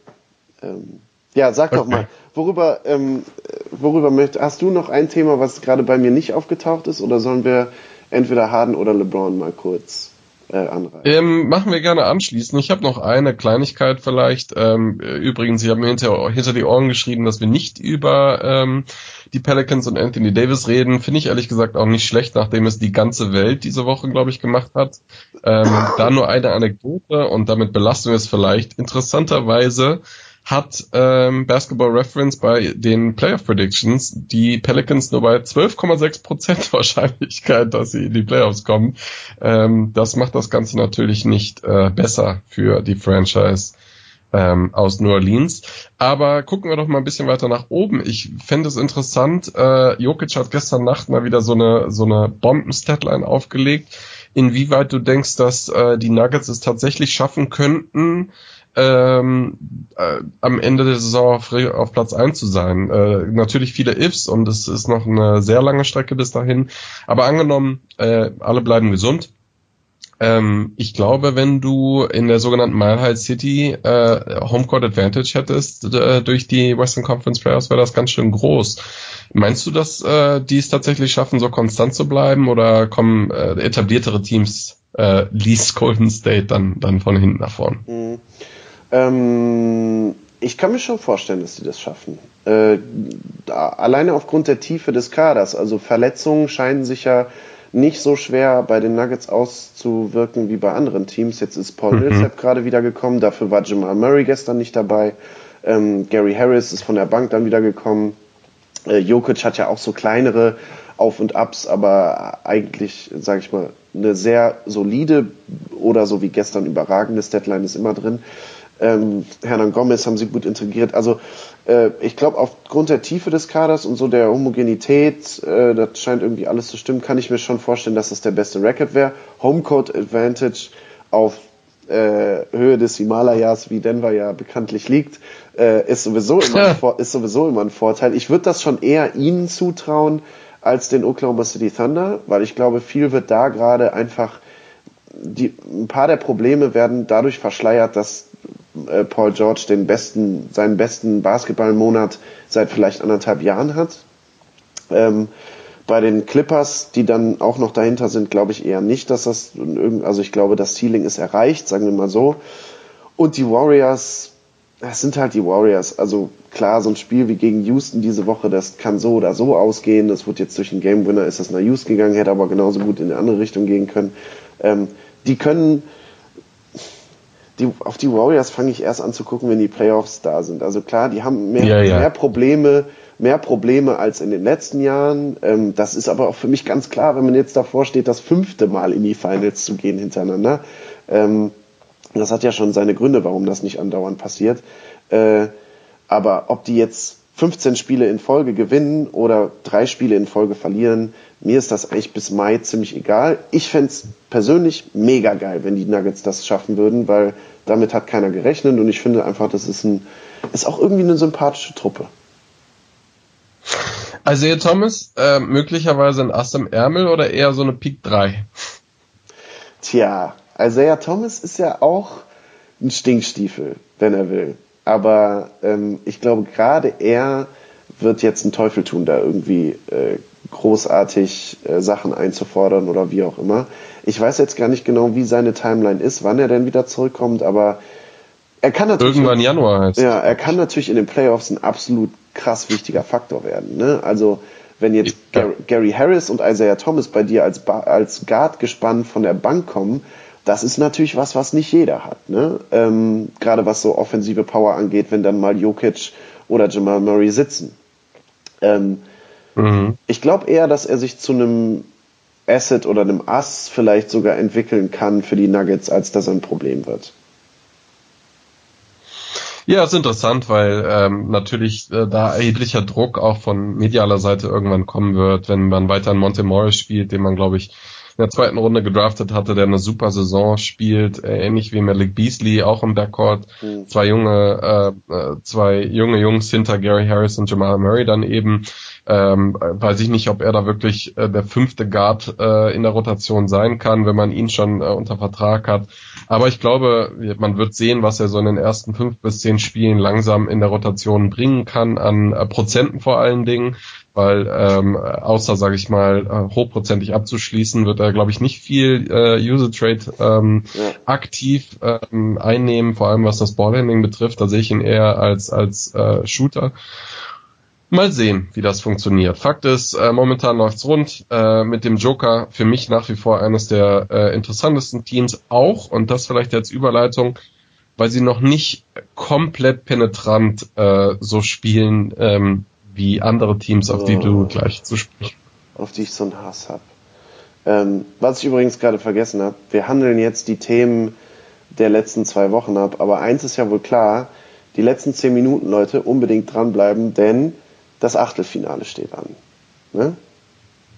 Ähm, ja, sag okay. doch mal, worüber, ähm, worüber möchtest, hast du noch ein Thema, was gerade bei mir nicht aufgetaucht ist, oder sollen wir entweder Harden oder LeBron mal kurz anreißen. Ähm, machen wir gerne anschließen. Ich habe noch eine Kleinigkeit vielleicht. Ähm, übrigens, Sie haben mir hinter, hinter die Ohren geschrieben, dass wir nicht über ähm, die Pelicans und Anthony Davis reden. Finde ich ehrlich gesagt auch nicht schlecht, nachdem es die ganze Welt diese Woche, glaube ich, gemacht hat. Ähm, da nur eine Anekdote und damit belasten wir es vielleicht. Interessanterweise hat ähm, Basketball Reference bei den Playoff Predictions die Pelicans nur bei 12,6% Wahrscheinlichkeit, dass sie in die Playoffs kommen. Ähm, das macht das Ganze natürlich nicht äh, besser für die Franchise ähm, aus New Orleans. Aber gucken wir doch mal ein bisschen weiter nach oben. Ich fände es interessant, äh, Jokic hat gestern Nacht mal wieder so eine, so eine Bomben-Statline aufgelegt. Inwieweit du denkst, dass äh, die Nuggets es tatsächlich schaffen könnten, ähm, äh, am Ende der Saison auf, auf Platz 1 zu sein. Äh, natürlich viele Ifs und es ist noch eine sehr lange Strecke bis dahin. Aber angenommen, äh, alle bleiben gesund. Ähm, ich glaube, wenn du in der sogenannten Mile High City äh, Homecourt Advantage hättest äh, durch die Western Conference Playoffs, wäre das ganz schön groß. Meinst du, dass äh, die es tatsächlich schaffen, so konstant zu bleiben oder kommen äh, etabliertere Teams, äh, Least Golden State, dann, dann von hinten nach vorn? Mhm. Ähm, ich kann mir schon vorstellen, dass sie das schaffen. Äh, da, alleine aufgrund der Tiefe des Kaders. Also Verletzungen scheinen sich ja nicht so schwer bei den Nuggets auszuwirken wie bei anderen Teams. Jetzt ist Paul mhm. Millsap gerade wieder gekommen, dafür war Jamal Murray gestern nicht dabei. Ähm, Gary Harris ist von der Bank dann wieder gekommen. Äh, Jokic hat ja auch so kleinere Auf und Abs, aber eigentlich, sage ich mal, eine sehr solide oder so wie gestern überragendes Deadline ist immer drin. Ähm, Hernan Gomez haben sie gut integriert. Also äh, ich glaube, aufgrund der Tiefe des Kaders und so der Homogenität, äh, das scheint irgendwie alles zu stimmen, kann ich mir schon vorstellen, dass das der beste Record wäre. Homecourt Advantage auf äh, Höhe des Himalayas, wie Denver ja bekanntlich liegt, äh, ist, sowieso immer ein, ist sowieso immer ein Vorteil. Ich würde das schon eher ihnen zutrauen als den Oklahoma City Thunder, weil ich glaube, viel wird da gerade einfach die, ein paar der Probleme werden dadurch verschleiert, dass äh, Paul George den besten, seinen besten Basketballmonat seit vielleicht anderthalb Jahren hat. Ähm, bei den Clippers, die dann auch noch dahinter sind, glaube ich eher nicht, dass das also ich glaube, das Ceiling ist erreicht, sagen wir mal so. Und die Warriors, das sind halt die Warriors. Also klar, so ein Spiel wie gegen Houston diese Woche, das kann so oder so ausgehen. Das wird jetzt durch einen Game Winner, ist das nach Houston gegangen, hätte aber genauso gut in eine andere Richtung gehen können. Ähm, die können die, auf die Warriors fange ich erst an zu gucken, wenn die Playoffs da sind. Also klar, die haben mehr, ja, ja. mehr Probleme, mehr Probleme als in den letzten Jahren. Ähm, das ist aber auch für mich ganz klar, wenn man jetzt davor steht, das fünfte Mal in die Finals zu gehen hintereinander. Ähm, das hat ja schon seine Gründe, warum das nicht andauernd passiert. Äh, aber ob die jetzt 15 Spiele in Folge gewinnen oder drei Spiele in Folge verlieren, mir ist das eigentlich bis Mai ziemlich egal. Ich fände persönlich mega geil, wenn die Nuggets das schaffen würden, weil damit hat keiner gerechnet und ich finde einfach, das ist, ein, ist auch irgendwie eine sympathische Truppe. Also ihr Thomas, äh, möglicherweise ein Ass im Ärmel oder eher so eine Peak 3? Tja, Isaiah Thomas ist ja auch ein Stinkstiefel, wenn er will. Aber ähm, ich glaube, gerade er wird jetzt einen Teufel tun, da irgendwie äh, großartig äh, Sachen einzufordern oder wie auch immer. Ich weiß jetzt gar nicht genau, wie seine Timeline ist, wann er denn wieder zurückkommt, aber er kann natürlich. Irgendwann Januar heißt. Ja, er kann natürlich in den Playoffs ein absolut krass wichtiger Faktor werden. Ne? Also wenn jetzt ja. Gary Harris und Isaiah Thomas bei dir als, als Guard gespannt von der Bank kommen, das ist natürlich was, was nicht jeder hat. Ne? Ähm, Gerade was so offensive Power angeht, wenn dann mal Jokic oder Jamal Murray sitzen. Ähm, Mhm. Ich glaube eher, dass er sich zu einem Asset oder einem Ass vielleicht sogar entwickeln kann für die Nuggets, als dass er ein Problem wird. Ja, ist interessant, weil ähm, natürlich äh, da erheblicher Druck auch von medialer Seite irgendwann kommen wird, wenn man weiter in Monte Morris spielt, den man, glaube ich, in der zweiten Runde gedraftet hatte, der eine super Saison spielt, äh, ähnlich wie Malik Beasley, auch im Backcourt. Mhm. Zwei junge, äh, äh, zwei junge Jungs hinter Gary Harris und Jamal Murray dann eben. Ähm, weiß ich nicht, ob er da wirklich äh, der fünfte Guard äh, in der Rotation sein kann, wenn man ihn schon äh, unter Vertrag hat. Aber ich glaube, man wird sehen, was er so in den ersten fünf bis zehn Spielen langsam in der Rotation bringen kann, an äh, Prozenten vor allen Dingen weil ähm, außer, sage ich mal, äh, hochprozentig abzuschließen, wird er, glaube ich, nicht viel äh, User Trade ähm, ja. aktiv ähm, einnehmen, vor allem was das Ballhandling betrifft. Da sehe ich ihn eher als als äh, Shooter. Mal sehen, wie das funktioniert. Fakt ist, äh, momentan läuft's rund. Äh, mit dem Joker für mich nach wie vor eines der äh, interessantesten Teams auch, und das vielleicht als Überleitung, weil sie noch nicht komplett penetrant äh, so spielen, ähm, wie andere Teams, auf oh. die du gleich zu sprechen. Auf die ich so einen Hass habe. Ähm, was ich übrigens gerade vergessen habe, wir handeln jetzt die Themen der letzten zwei Wochen ab, aber eins ist ja wohl klar, die letzten zehn Minuten, Leute, unbedingt dranbleiben, denn das Achtelfinale steht an. Ne?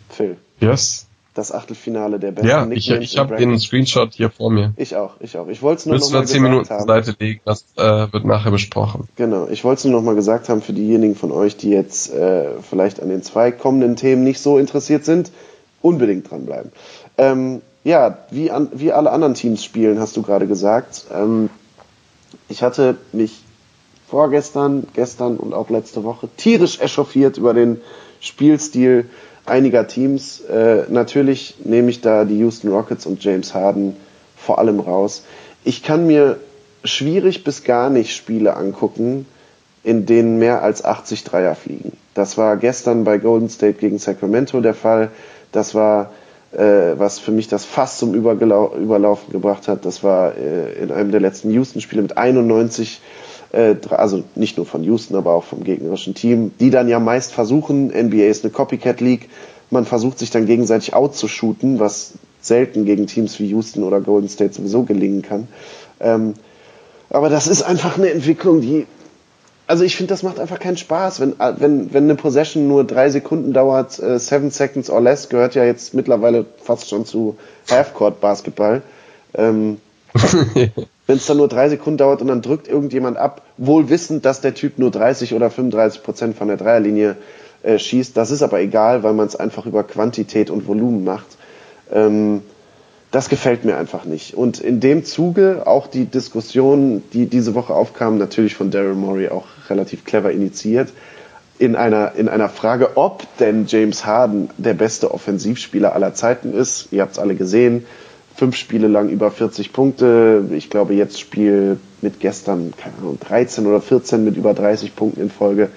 Phil. Yes das Achtelfinale der besten Ja, ich, ich habe den Screenshot hier vor mir. Ich auch, ich auch. Ich wollte es nur Willst noch mal 10 Minuten haben. Seite legen, das äh, wird nachher besprochen. Genau, ich wollte es nur noch mal gesagt haben für diejenigen von euch, die jetzt äh, vielleicht an den zwei kommenden Themen nicht so interessiert sind, unbedingt dranbleiben. Ähm, ja, wie, an, wie alle anderen Teams spielen, hast du gerade gesagt. Ähm, ich hatte mich vorgestern, gestern und auch letzte Woche tierisch echauffiert über den Spielstil einiger Teams. Äh, natürlich nehme ich da die Houston Rockets und James Harden vor allem raus. Ich kann mir schwierig bis gar nicht Spiele angucken, in denen mehr als 80 Dreier fliegen. Das war gestern bei Golden State gegen Sacramento der Fall. Das war, äh, was für mich das fast zum Überlaufen gebracht hat. Das war äh, in einem der letzten Houston-Spiele mit 91 äh, also nicht nur von Houston, aber auch vom gegnerischen Team, die dann ja meist versuchen, NBA ist eine Copycat League, man versucht sich dann gegenseitig outzushooten, was selten gegen Teams wie Houston oder Golden State sowieso gelingen kann. Ähm, aber das ist einfach eine Entwicklung, die, also ich finde, das macht einfach keinen Spaß. Wenn, wenn, wenn eine Possession nur drei Sekunden dauert, äh, seven seconds or less, gehört ja jetzt mittlerweile fast schon zu Halfcourt Basketball. Ähm, wenn es dann nur drei Sekunden dauert und dann drückt irgendjemand ab, wohl wissend, dass der Typ nur 30 oder 35 Prozent von der Dreierlinie äh, schießt. Das ist aber egal, weil man es einfach über Quantität und Volumen macht. Ähm, das gefällt mir einfach nicht. Und in dem Zuge auch die Diskussion, die diese Woche aufkam, natürlich von Daryl Morey auch relativ clever initiiert, in einer, in einer Frage, ob denn James Harden der beste Offensivspieler aller Zeiten ist. Ihr habt es alle gesehen fünf Spiele lang über 40 Punkte. Ich glaube, jetzt Spiel mit gestern, keine Ahnung, 13 oder 14 mit über 30 Punkten in Folge.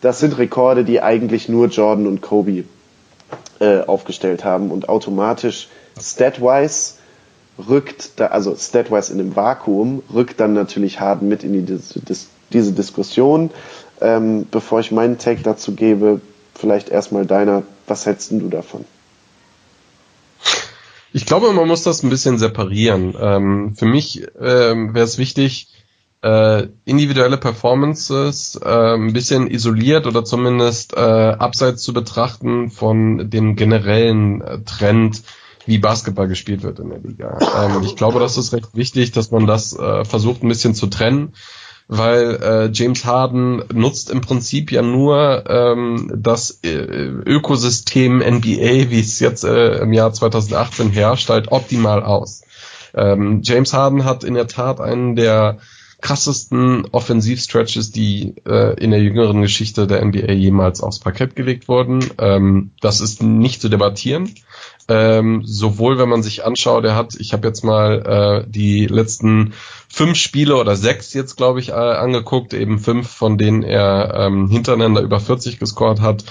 Das sind Rekorde, die eigentlich nur Jordan und Kobe äh, aufgestellt haben und automatisch statwise rückt, da, also statwise in dem Vakuum, rückt dann natürlich Harden mit in die, diese Diskussion. Ähm, bevor ich meinen Take dazu gebe, vielleicht erstmal deiner, was hältst du davon? Ich glaube, man muss das ein bisschen separieren. Ähm, für mich ähm, wäre es wichtig, äh, individuelle Performances äh, ein bisschen isoliert oder zumindest äh, abseits zu betrachten von dem generellen äh, Trend, wie Basketball gespielt wird in der Liga. Ähm, ich glaube, das ist recht wichtig, dass man das äh, versucht ein bisschen zu trennen weil äh, James Harden nutzt im Prinzip ja nur ähm, das äh, Ökosystem NBA, wie es jetzt äh, im Jahr 2018 herrscht, halt optimal aus. Ähm, James Harden hat in der Tat einen der krassesten Offensivstretches, die äh, in der jüngeren Geschichte der NBA jemals aufs Parkett gelegt wurden. Ähm, das ist nicht zu debattieren. Ähm, sowohl wenn man sich anschaut, er hat, ich habe jetzt mal äh, die letzten fünf Spiele oder sechs jetzt, glaube ich, äh, angeguckt, eben fünf, von denen er ähm, hintereinander über 40 gescored hat.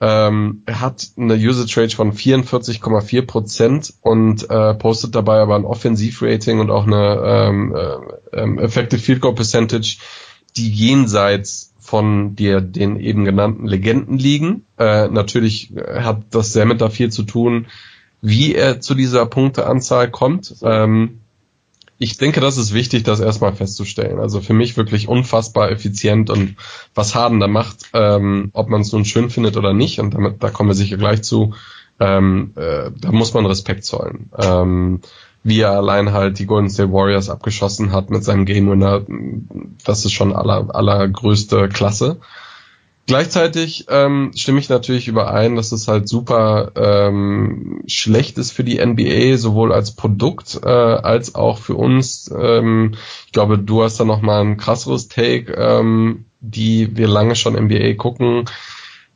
Ähm, er hat eine Usage Rate von 44,4 Prozent und äh, postet dabei aber ein Offensivrating und auch eine ähm, äh, ähm, Effective Field Goal Percentage, die jenseits von dir, den eben genannten Legenden liegen. Äh, natürlich hat das sehr mit da viel zu tun, wie er zu dieser Punkteanzahl kommt. Ähm, ich denke, das ist wichtig, das erstmal festzustellen. Also für mich wirklich unfassbar effizient und was Harden da macht, ähm, ob man es nun schön findet oder nicht, und damit, da kommen wir sicher gleich zu, ähm, äh, da muss man Respekt zollen. Ähm, wie er allein halt die Golden State Warriors abgeschossen hat mit seinem Game Winner, das ist schon aller, allergrößte Klasse. Gleichzeitig ähm, stimme ich natürlich überein, dass es halt super ähm, schlecht ist für die NBA, sowohl als Produkt äh, als auch für uns. Ähm, ich glaube, du hast da noch mal ein krasseres Take, ähm, die wir lange schon NBA gucken,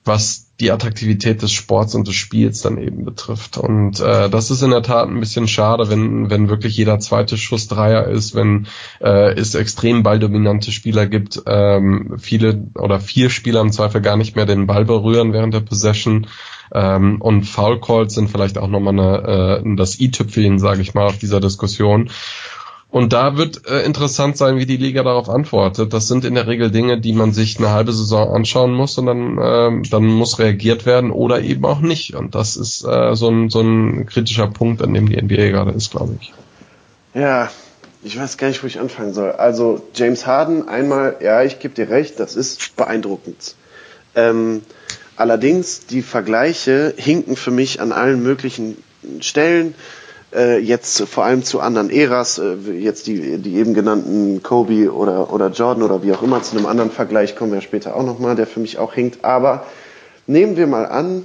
was die Attraktivität des Sports und des Spiels dann eben betrifft. Und äh, das ist in der Tat ein bisschen schade, wenn, wenn wirklich jeder zweite Schuss Dreier ist, wenn äh, es extrem balldominante Spieler gibt, ähm, viele oder vier Spieler im Zweifel gar nicht mehr den Ball berühren während der Possession. Ähm, und Foul Calls sind vielleicht auch nochmal eine, äh, das i-Tüpfelchen, sage ich mal, auf dieser Diskussion. Und da wird äh, interessant sein, wie die Liga darauf antwortet. Das sind in der Regel Dinge, die man sich eine halbe Saison anschauen muss und dann, ähm, dann muss reagiert werden oder eben auch nicht. Und das ist äh, so, ein, so ein kritischer Punkt, an dem die NBA gerade ist, glaube ich. Ja, ich weiß gar nicht, wo ich anfangen soll. Also James Harden, einmal, ja, ich gebe dir recht, das ist beeindruckend. Ähm, allerdings, die Vergleiche hinken für mich an allen möglichen Stellen äh, jetzt vor allem zu anderen Äras, äh, jetzt die, die eben genannten Kobe oder, oder Jordan oder wie auch immer, zu einem anderen Vergleich kommen wir später auch nochmal, der für mich auch hinkt. Aber nehmen wir mal an,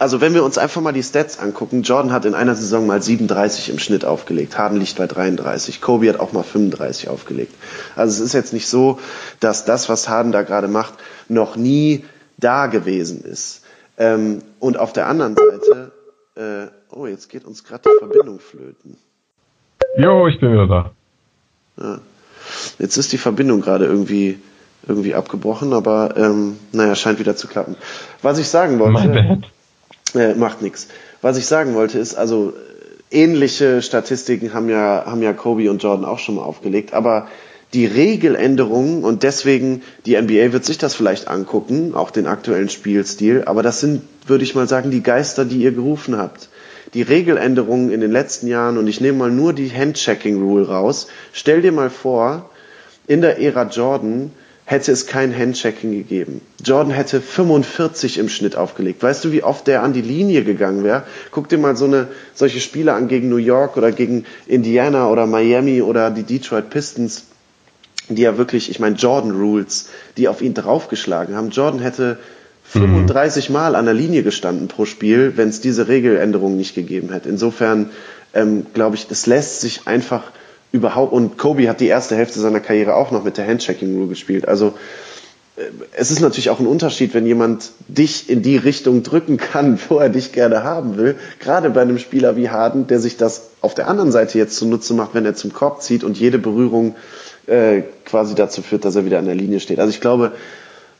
also wenn wir uns einfach mal die Stats angucken, Jordan hat in einer Saison mal 37 im Schnitt aufgelegt, Harden liegt bei 33, Kobe hat auch mal 35 aufgelegt. Also es ist jetzt nicht so, dass das, was Harden da gerade macht, noch nie da gewesen ist. Ähm, und auf der anderen Seite äh, Oh, jetzt geht uns gerade die Verbindung flöten. Jo, ich bin wieder da. Ja. Jetzt ist die Verbindung gerade irgendwie irgendwie abgebrochen, aber ähm, naja, scheint wieder zu klappen. Was ich sagen wollte, My bad. Äh, macht nichts. Was ich sagen wollte ist, also ähnliche Statistiken haben ja haben ja Kobe und Jordan auch schon mal aufgelegt, aber die Regeländerungen und deswegen, die NBA wird sich das vielleicht angucken, auch den aktuellen Spielstil, aber das sind, würde ich mal sagen, die Geister, die ihr gerufen habt die Regeländerungen in den letzten Jahren, und ich nehme mal nur die Handchecking-Rule raus, stell dir mal vor, in der Ära Jordan hätte es kein Handchecking gegeben. Jordan hätte 45 im Schnitt aufgelegt. Weißt du, wie oft der an die Linie gegangen wäre? Guck dir mal so eine, solche Spiele an gegen New York oder gegen Indiana oder Miami oder die Detroit Pistons, die ja wirklich, ich meine, Jordan Rules, die auf ihn draufgeschlagen haben. Jordan hätte 35 mhm. Mal an der Linie gestanden pro Spiel, wenn es diese Regeländerung nicht gegeben hätte. Insofern ähm, glaube ich, es lässt sich einfach überhaupt, und Kobe hat die erste Hälfte seiner Karriere auch noch mit der Handchecking-Rule gespielt. Also äh, es ist natürlich auch ein Unterschied, wenn jemand dich in die Richtung drücken kann, wo er dich gerne haben will. Gerade bei einem Spieler wie Harden, der sich das auf der anderen Seite jetzt zunutze macht, wenn er zum Korb zieht und jede Berührung äh, quasi dazu führt, dass er wieder an der Linie steht. Also ich glaube,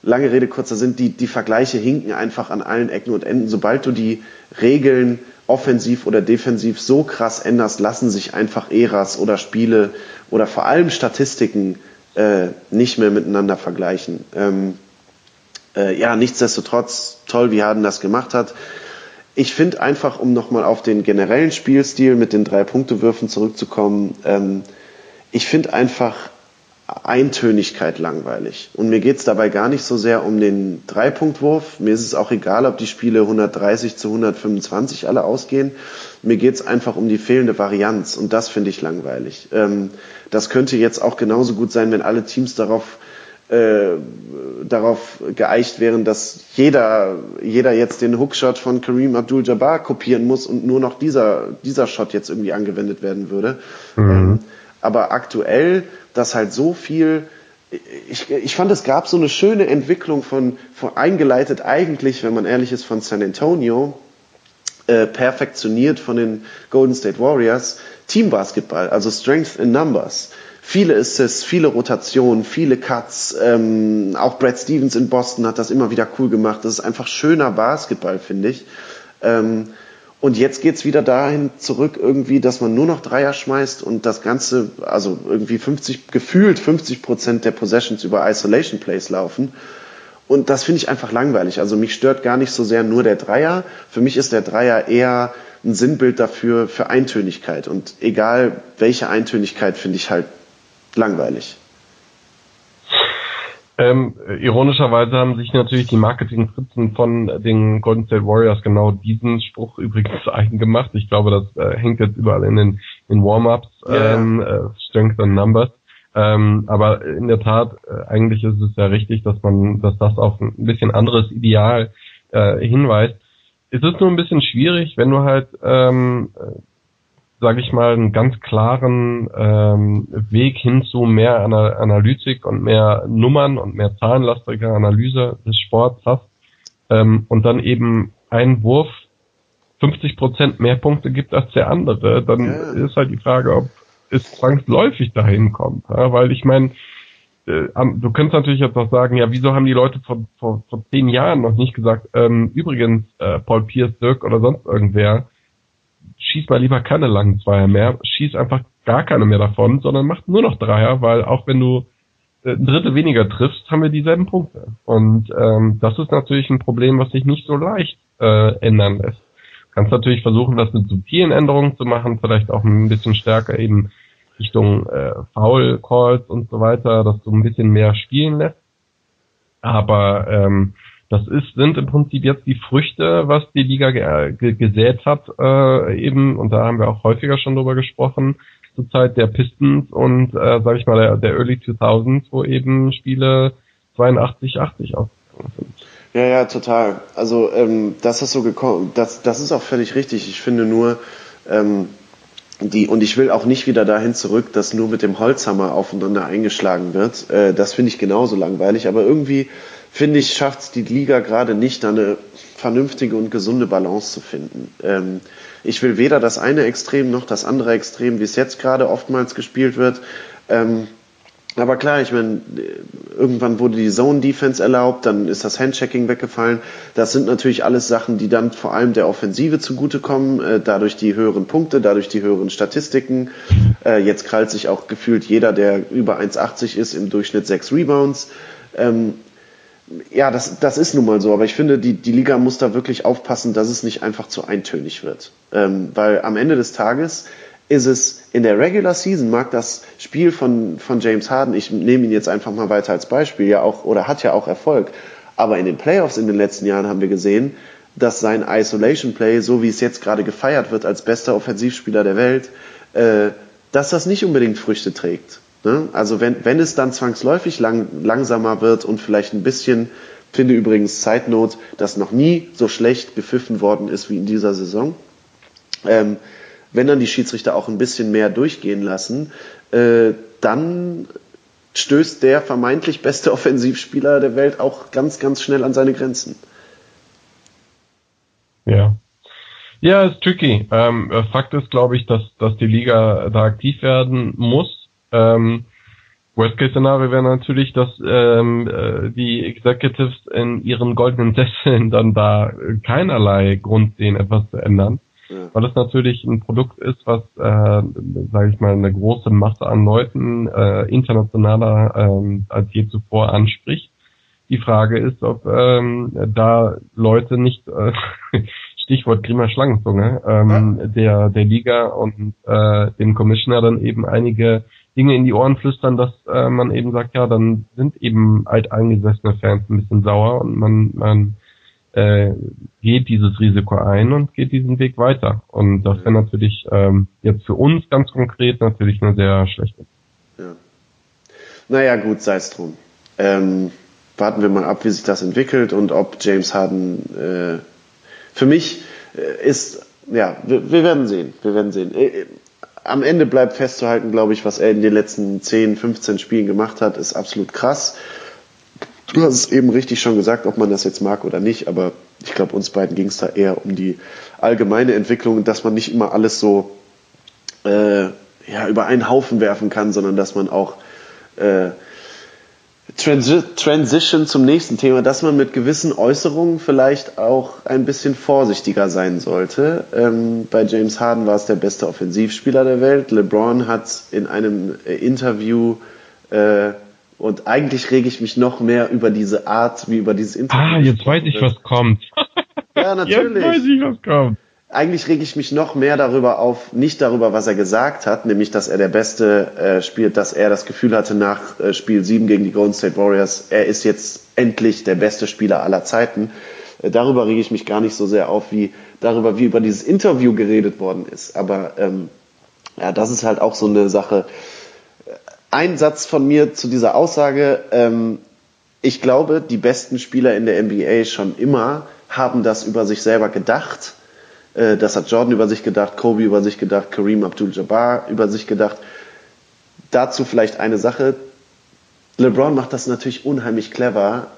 lange Rede, kurzer Sinn, die, die Vergleiche hinken einfach an allen Ecken und Enden. Sobald du die Regeln offensiv oder defensiv so krass änderst, lassen sich einfach Äras oder Spiele oder vor allem Statistiken äh, nicht mehr miteinander vergleichen. Ähm, äh, ja, nichtsdestotrotz toll, wie Harden das gemacht hat. Ich finde einfach, um nochmal auf den generellen Spielstil mit den drei Punktewürfen zurückzukommen, ähm, ich finde einfach, Eintönigkeit langweilig. Und mir geht es dabei gar nicht so sehr um den Dreipunktwurf. Mir ist es auch egal, ob die Spiele 130 zu 125 alle ausgehen. Mir geht es einfach um die fehlende Varianz. Und das finde ich langweilig. Ähm, das könnte jetzt auch genauso gut sein, wenn alle Teams darauf äh, darauf geeicht wären, dass jeder, jeder jetzt den Hookshot von Kareem Abdul-Jabbar kopieren muss und nur noch dieser, dieser Shot jetzt irgendwie angewendet werden würde. Mhm. Ähm, aber aktuell dass halt so viel ich, ich fand, es gab so eine schöne Entwicklung von, von eingeleitet eigentlich, wenn man ehrlich ist, von San Antonio, äh, perfektioniert von den Golden State Warriors, Teambasketball, also Strength in Numbers. Viele Assists, viele Rotationen, viele Cuts. Ähm, auch Brad Stevens in Boston hat das immer wieder cool gemacht. Das ist einfach schöner Basketball, finde ich. Ähm, Und jetzt geht's wieder dahin zurück irgendwie, dass man nur noch Dreier schmeißt und das Ganze, also irgendwie 50, gefühlt 50 Prozent der Possessions über Isolation Plays laufen. Und das finde ich einfach langweilig. Also mich stört gar nicht so sehr nur der Dreier. Für mich ist der Dreier eher ein Sinnbild dafür, für Eintönigkeit. Und egal welche Eintönigkeit finde ich halt langweilig. Ähm, ironischerweise haben sich natürlich die Marketing-Fritzen von den Golden State Warriors genau diesen Spruch übrigens eigen gemacht. Ich glaube, das äh, hängt jetzt überall in den, in Warm-ups, Ja. ähm, äh, Strength and Numbers. Ähm, aber in der Tat, äh, eigentlich ist es ja richtig, dass man, dass das auf ein bisschen anderes Ideal äh, hinweist. Es ist nur ein bisschen schwierig, wenn du halt ähm, sage ich mal, einen ganz klaren ähm, Weg hin zu mehr Ana Analytik und mehr Nummern und mehr zahlenlastiger Analyse des Sports hast ähm, und dann eben ein Wurf 50 Prozent mehr Punkte gibt als der andere, dann Ja. ist halt die Frage, ob es zwangsläufig dahin kommt. Ja? Weil ich meine, äh, du könntest natürlich jetzt auch sagen, ja, wieso haben die Leute vor, vor, vor zehn Jahren noch nicht gesagt, ähm, übrigens, äh, Paul Pierce, Dirk oder sonst irgendwer, schieß mal lieber keine langen Zweier mehr, schieß einfach gar keine mehr davon, sondern mach nur noch Dreier, weil auch wenn du äh, ein Drittel weniger triffst, haben wir dieselben Punkte. Und ähm, das ist natürlich ein Problem, was sich nicht so leicht äh, ändern lässt. Du kannst natürlich versuchen, das mit subtilen Änderungen zu machen, vielleicht auch ein bisschen stärker eben Richtung äh, Foul Calls und so weiter, dass du ein bisschen mehr spielen lässt. Aber ähm, das ist, sind im Prinzip jetzt die Früchte, was die Liga ge ge gesät hat, äh, eben, und da haben wir auch häufiger schon drüber gesprochen, zur Zeit der Pistons und, äh, sag ich mal, der, der Early 2000s, wo eben Spiele 82, 80 ausgegangen sind. Ja, ja, total. Also ähm, das ist so gekommen. Das, das ist auch völlig richtig. Ich finde nur ähm, die und ich will auch nicht wieder dahin zurück, dass nur mit dem Holzhammer aufeinander eingeschlagen wird. Äh, das finde ich genauso langweilig. Aber irgendwie finde ich schafft es die Liga gerade nicht, da eine vernünftige und gesunde Balance zu finden. Ähm, ich will weder das eine Extrem noch das andere Extrem, wie es jetzt gerade oftmals gespielt wird. Ähm, aber klar, ich meine, irgendwann wurde die Zone Defense erlaubt, dann ist das Handchecking weggefallen. Das sind natürlich alles Sachen, die dann vor allem der Offensive zugutekommen, äh, dadurch die höheren Punkte, dadurch die höheren Statistiken. Äh, jetzt krallt sich auch gefühlt jeder, der über 1,80 ist, im Durchschnitt sechs Rebounds. Ähm, ja, das, das ist nun mal so, aber ich finde, die, die Liga muss da wirklich aufpassen, dass es nicht einfach zu eintönig wird. Ähm, weil am Ende des Tages ist es in der Regular Season mag das Spiel von, von James Harden, ich nehme ihn jetzt einfach mal weiter als Beispiel, ja auch, oder hat ja auch Erfolg. Aber in den Playoffs in den letzten Jahren haben wir gesehen, dass sein Isolation Play, so wie es jetzt gerade gefeiert wird als bester Offensivspieler der Welt, äh, dass das nicht unbedingt Früchte trägt. Ne? Also wenn, wenn es dann zwangsläufig lang, langsamer wird und vielleicht ein bisschen, finde übrigens Note, dass noch nie so schlecht gepfiffen worden ist wie in dieser Saison, ähm, wenn dann die Schiedsrichter auch ein bisschen mehr durchgehen lassen, äh, dann stößt der vermeintlich beste Offensivspieler der Welt auch ganz, ganz schnell an seine Grenzen. Ja. Ja, ist tricky. Ähm, äh, Fakt ist, glaube ich, dass, dass die Liga da aktiv werden muss. Ähm, Worst-Case-Szenario wäre natürlich, dass ähm, äh, die Executives in ihren goldenen Sesseln dann da keinerlei Grund sehen, etwas zu ändern. Ja. Weil es natürlich ein Produkt ist, was, äh, sage ich mal, eine große Masse an Leuten äh, internationaler ähm, als je zuvor anspricht. Die Frage ist, ob ähm, da Leute nicht, äh, Stichwort Grima Schlangenzunge, ähm, der, der Liga und äh, dem Commissioner dann eben einige Dinge in die Ohren flüstern, dass äh, man eben sagt, ja, dann sind eben alteingesessene Fans ein bisschen sauer und man, man äh, geht dieses Risiko ein und geht diesen Weg weiter. Und das wäre natürlich ähm, jetzt für uns ganz konkret natürlich eine sehr schlechte. Ja. Naja, gut, sei es drum. Ähm, warten wir mal ab, wie sich das entwickelt und ob James Harden äh, für mich äh, ist, ja, wir, wir werden sehen. Wir werden sehen. Am Ende bleibt festzuhalten, glaube ich, was er in den letzten 10, 15 Spielen gemacht hat, ist absolut krass. Du hast es eben richtig schon gesagt, ob man das jetzt mag oder nicht, aber ich glaube, uns beiden ging es da eher um die allgemeine Entwicklung, dass man nicht immer alles so äh, ja, über einen Haufen werfen kann, sondern dass man auch äh, Transi Transition zum nächsten Thema, dass man mit gewissen Äußerungen vielleicht auch ein bisschen vorsichtiger sein sollte. Ähm, bei James Harden war es der beste Offensivspieler der Welt. LeBron hat in einem äh, Interview äh, und eigentlich rege ich mich noch mehr über diese Art, wie über dieses Interview. Ah, jetzt weiß ich, was kommt. Ja, natürlich. Jetzt weiß ich, was kommt eigentlich rege ich mich noch mehr darüber auf, nicht darüber, was er gesagt hat, nämlich, dass er der Beste äh, spielt, dass er das Gefühl hatte nach äh, Spiel 7 gegen die Golden State Warriors, er ist jetzt endlich der beste Spieler aller Zeiten. Äh, darüber rege ich mich gar nicht so sehr auf, wie darüber, wie über dieses Interview geredet worden ist. Aber ähm, ja, das ist halt auch so eine Sache. Ein Satz von mir zu dieser Aussage. Ähm, ich glaube, die besten Spieler in der NBA schon immer haben das über sich selber gedacht äh, das hat Jordan über sich gedacht, Kobe über sich gedacht, Kareem Abdul-Jabbar über sich gedacht. Dazu vielleicht eine Sache. LeBron macht das natürlich unheimlich clever,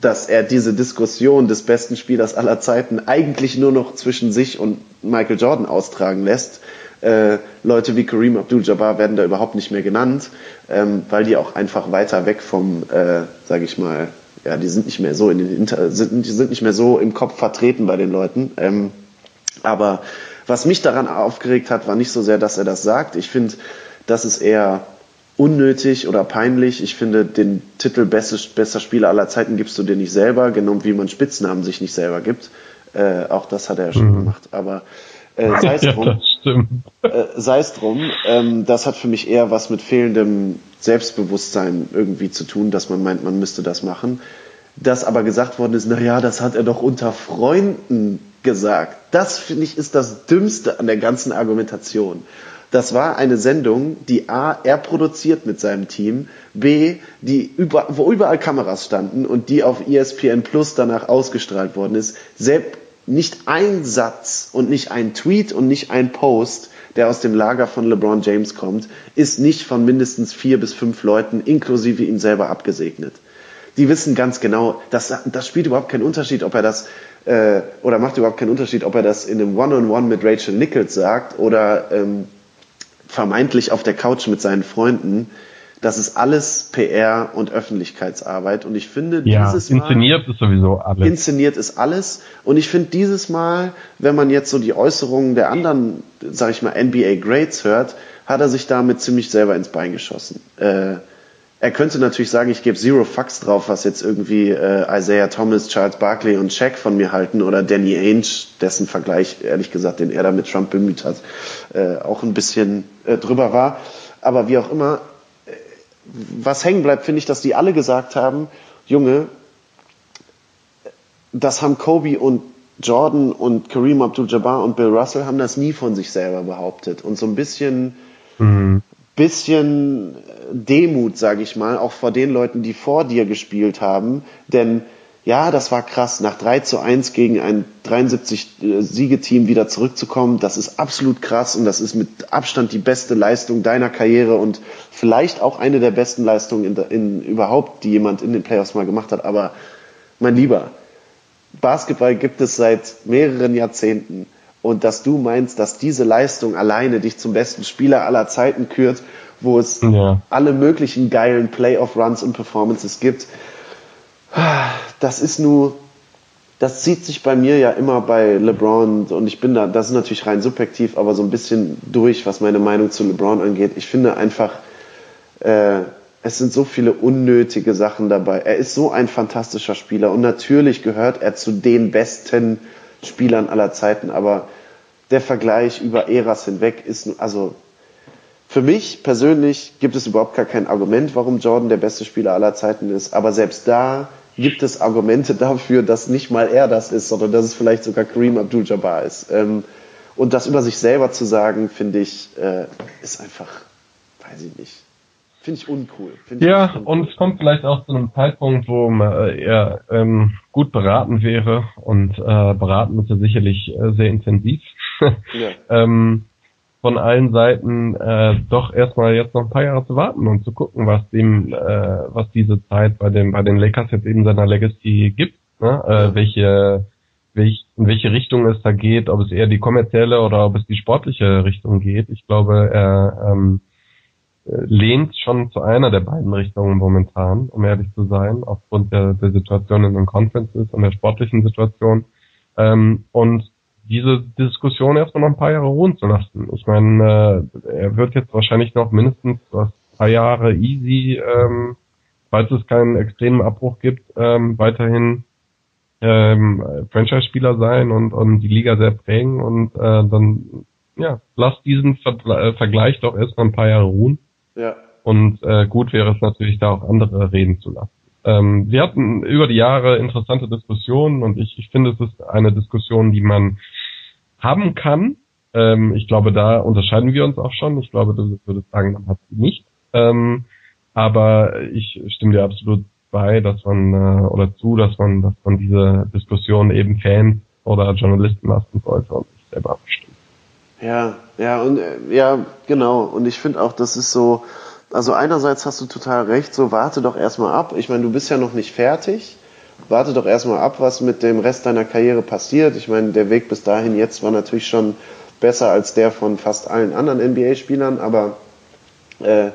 dass er diese Diskussion des besten Spielers aller Zeiten eigentlich nur noch zwischen sich und Michael Jordan austragen lässt. Äh, Leute wie Kareem Abdul-Jabbar werden da überhaupt nicht mehr genannt, ähm, weil die auch einfach weiter weg vom, äh, sage ich mal, ja, die sind nicht mehr so in den Inter sind, die sind nicht mehr so im Kopf vertreten bei den Leuten. Ähm, aber was mich daran aufgeregt hat, war nicht so sehr, dass er das sagt. Ich finde, das ist eher unnötig oder peinlich. Ich finde, den Titel bester, bester Spieler aller Zeiten gibst du dir nicht selber, genau wie man Spitznamen sich nicht selber gibt. Äh, auch das hat er ja schon mhm. gemacht. Aber äh, sei es drum. Ja, äh, sei es drum. Ähm, das hat für mich eher was mit fehlendem Selbstbewusstsein irgendwie zu tun, dass man meint, man müsste das machen. Dass aber gesagt worden ist, na ja, das hat er doch unter Freunden gesagt. Das finde ich ist das Dümmste an der ganzen Argumentation. Das war eine Sendung, die A, er produziert mit seinem Team, B, die über, wo überall Kameras standen und die auf ESPN Plus danach ausgestrahlt worden ist. Selbst nicht ein Satz und nicht ein Tweet und nicht ein Post, der aus dem Lager von LeBron James kommt, ist nicht von mindestens vier bis fünf Leuten inklusive ihm selber abgesegnet. Die wissen ganz genau, das, das spielt überhaupt keinen Unterschied, ob er das äh, oder macht überhaupt keinen Unterschied, ob er das in einem One-on-One -on -One mit Rachel Nichols sagt oder ähm, vermeintlich auf der Couch mit seinen Freunden. Das ist alles PR und Öffentlichkeitsarbeit. Und ich finde, ja, dieses Mal. Inszeniert ist sowieso alles. Inszeniert ist alles. Und ich finde, dieses Mal, wenn man jetzt so die Äußerungen der anderen, sag ich mal, NBA Greats hört, hat er sich damit ziemlich selber ins Bein geschossen. Äh, er könnte natürlich sagen, ich gebe Zero Fucks drauf, was jetzt irgendwie äh, Isaiah Thomas, Charles Barkley und Shaq von mir halten oder Danny Ainge, dessen Vergleich, ehrlich gesagt, den er da mit Trump bemüht hat, äh, auch ein bisschen äh, drüber war. Aber wie auch immer, äh, was hängen bleibt, finde ich, dass die alle gesagt haben, Junge, das haben Kobe und Jordan und Kareem Abdul-Jabbar und Bill Russell haben das nie von sich selber behauptet. Und so ein bisschen mhm bisschen Demut, sage ich mal, auch vor den Leuten, die vor dir gespielt haben. Denn ja, das war krass, nach 3 zu 1 gegen ein 73 äh, wieder zurückzukommen. Das ist absolut krass und das ist mit Abstand die beste Leistung deiner Karriere und vielleicht auch eine der besten Leistungen in, in überhaupt, die jemand in den Playoffs mal gemacht hat. Aber mein Lieber, Basketball gibt es seit mehreren Jahrzehnten und dass du meinst, dass diese Leistung alleine dich zum besten Spieler aller Zeiten kürt, wo es ja. alle möglichen geilen Playoff-Runs und Performances gibt, das ist nur, das zieht sich bei mir ja immer bei LeBron und ich bin da, das ist natürlich rein subjektiv, aber so ein bisschen durch, was meine Meinung zu LeBron angeht. Ich finde einfach, äh, es sind so viele unnötige Sachen dabei. Er ist so ein fantastischer Spieler und natürlich gehört er zu den besten Spielern aller Zeiten, aber der Vergleich über Eras hinweg ist, also für mich persönlich gibt es überhaupt gar kein Argument, warum Jordan der beste Spieler aller Zeiten ist, aber selbst da gibt es Argumente dafür, dass nicht mal er das ist, sondern dass es vielleicht sogar Kareem Abdul-Jabbar ist. Ähm, und das über sich selber zu sagen, finde ich, äh, ist einfach, weiß ich nicht. Finde ich uncool. Find ja, ich uncool. und es kommt vielleicht auch zu einem Zeitpunkt, wo äh, er ähm, gut beraten wäre und äh, beraten ist er sicherlich äh, sehr intensiv. ja. ähm, von allen Seiten äh, doch erstmal jetzt noch ein paar Jahre zu warten und zu gucken, was dem, äh, was diese Zeit bei dem bei den Lakers jetzt eben seiner Legacy gibt, ne? äh, welche welch, in welche Richtung es da geht, ob es eher die kommerzielle oder ob es die sportliche Richtung geht. Ich glaube, er ähm, lehnt schon zu einer der beiden Richtungen momentan, um ehrlich zu sein, aufgrund der, der Situation in den Conferences und der sportlichen Situation. Ähm, und diese Diskussion erstmal noch ein paar Jahre ruhen zu lassen. Ich meine, äh, er wird jetzt wahrscheinlich noch mindestens was paar Jahre easy, ähm, falls es keinen extremen Abbruch gibt, ähm, weiterhin ähm, Franchise-Spieler sein und, und die Liga sehr prägen und äh, dann ja, lass diesen Ver äh, Vergleich doch erstmal ein paar Jahre ruhen. Ja. Und äh, gut wäre es natürlich, da auch andere reden zu lassen. Ähm, wir hatten über die Jahre interessante Diskussionen und ich, ich finde, es ist eine Diskussion, die man haben kann. Ähm, ich glaube, da unterscheiden wir uns auch schon. Ich glaube, du würdest sagen, man hat sie nicht. Ähm, aber ich stimme dir absolut bei, dass man äh, oder zu, dass man, dass man diese Diskussion eben Fans oder Journalisten lassen sollte und nicht selber bestimmen. Ja, ja, und äh, ja, genau. Und ich finde auch, das ist so, also einerseits hast du total recht, so warte doch erstmal ab. Ich meine, du bist ja noch nicht fertig. Warte doch erstmal ab, was mit dem Rest deiner Karriere passiert. Ich meine, der Weg bis dahin jetzt war natürlich schon besser als der von fast allen anderen NBA-Spielern, aber äh,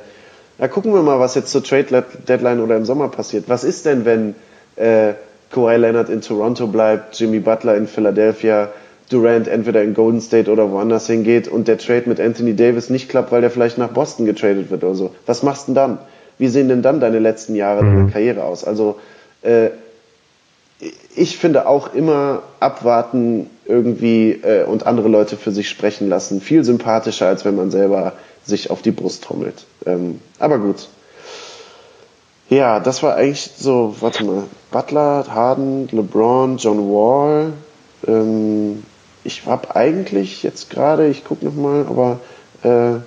ja, gucken wir mal, was jetzt zur Trade Deadline oder im Sommer passiert. Was ist denn, wenn äh, Kawhi Leonard in Toronto bleibt, Jimmy Butler in Philadelphia, Durant entweder in Golden State oder woanders hingeht und der Trade mit Anthony Davis nicht klappt, weil der vielleicht nach Boston getradet wird oder so. Was machst du denn dann? Wie sehen denn dann deine letzten Jahre mhm. deiner Karriere aus? Also äh, ich finde auch immer abwarten irgendwie äh, und andere Leute für sich sprechen lassen viel sympathischer, als wenn man selber sich auf die Brust trommelt. Ähm, aber gut. Ja, das war eigentlich so, warte mal, Butler, Harden, LeBron, John Wall. Ähm, ich habe eigentlich jetzt gerade, ich gucke nochmal, aber äh,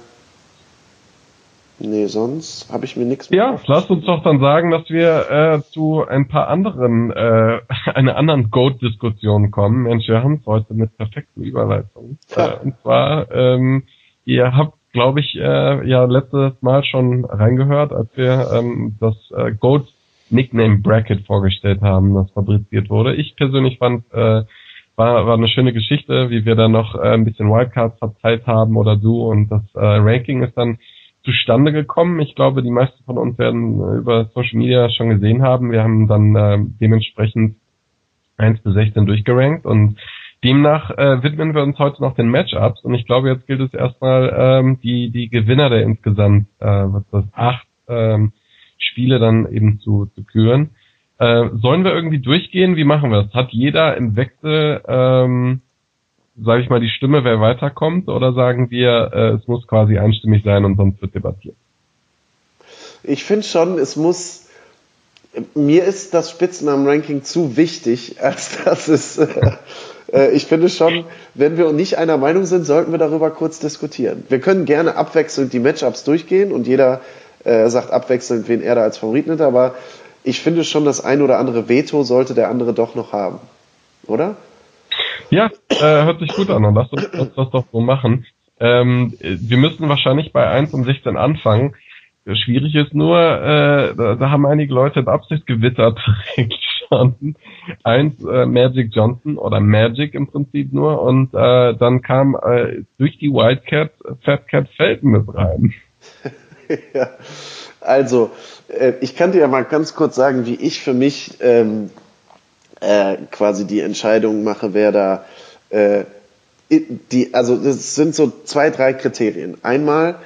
Nee, sonst habe ich mir nichts mehr. Ja, lass uns doch dann sagen, dass wir äh, zu ein paar anderen, äh, einer anderen Goat-Diskussion kommen. Mensch, wir haben es heute mit perfekten Überleitungen. Ja. Äh, und zwar, ähm, ihr habt glaube ich, äh, ja letztes Mal schon reingehört, als wir ähm, das äh, Goat Nickname Bracket vorgestellt haben, das fabriziert wurde. Ich persönlich fand, äh, war, war eine schöne Geschichte, wie wir dann noch äh, ein bisschen Wildcards verteilt haben oder so und das äh, Ranking ist dann zustande gekommen. Ich glaube, die meisten von uns werden äh, über Social Media schon gesehen haben. Wir haben dann äh, dementsprechend 1 bis 16 durchgerankt und Demnach äh, widmen wir uns heute noch den Matchups und ich glaube, jetzt gilt es erstmal ähm, die die Gewinner der insgesamt äh, was das acht ähm, Spiele dann eben zu, zu küren. Äh, sollen wir irgendwie durchgehen? Wie machen wir das? Hat jeder im Wechsel, ähm, sage ich mal, die Stimme, wer weiterkommt, oder sagen wir, äh, es muss quasi einstimmig sein und sonst wird debattiert? Ich finde schon, es muss mir ist das Spitzennamen-Ranking zu wichtig, als dass es äh, äh, ich finde schon, wenn wir nicht einer Meinung sind, sollten wir darüber kurz diskutieren. Wir können gerne abwechselnd die Matchups durchgehen und jeder äh, sagt abwechselnd, wen er da als Favorit nimmt, aber ich finde schon, das ein oder andere Veto sollte der andere doch noch haben. Oder? Ja, äh, hört sich gut an und lass uns, lass das doch so machen. Ähm, wir müssen wahrscheinlich bei 1 um 16 anfangen. Schwierig ist nur, äh, da, da haben einige Leute in Absicht gewittert, Johnson, eins äh, Magic Johnson oder Magic im Prinzip nur und äh, dann kam äh, durch die Wildcat Fat Cat Felton mit rein. ja, also äh, ich kann dir ja mal ganz kurz sagen, wie ich für mich ähm, äh, quasi die Entscheidung mache, wer da äh, die, also das sind so zwei, drei Kriterien. Einmal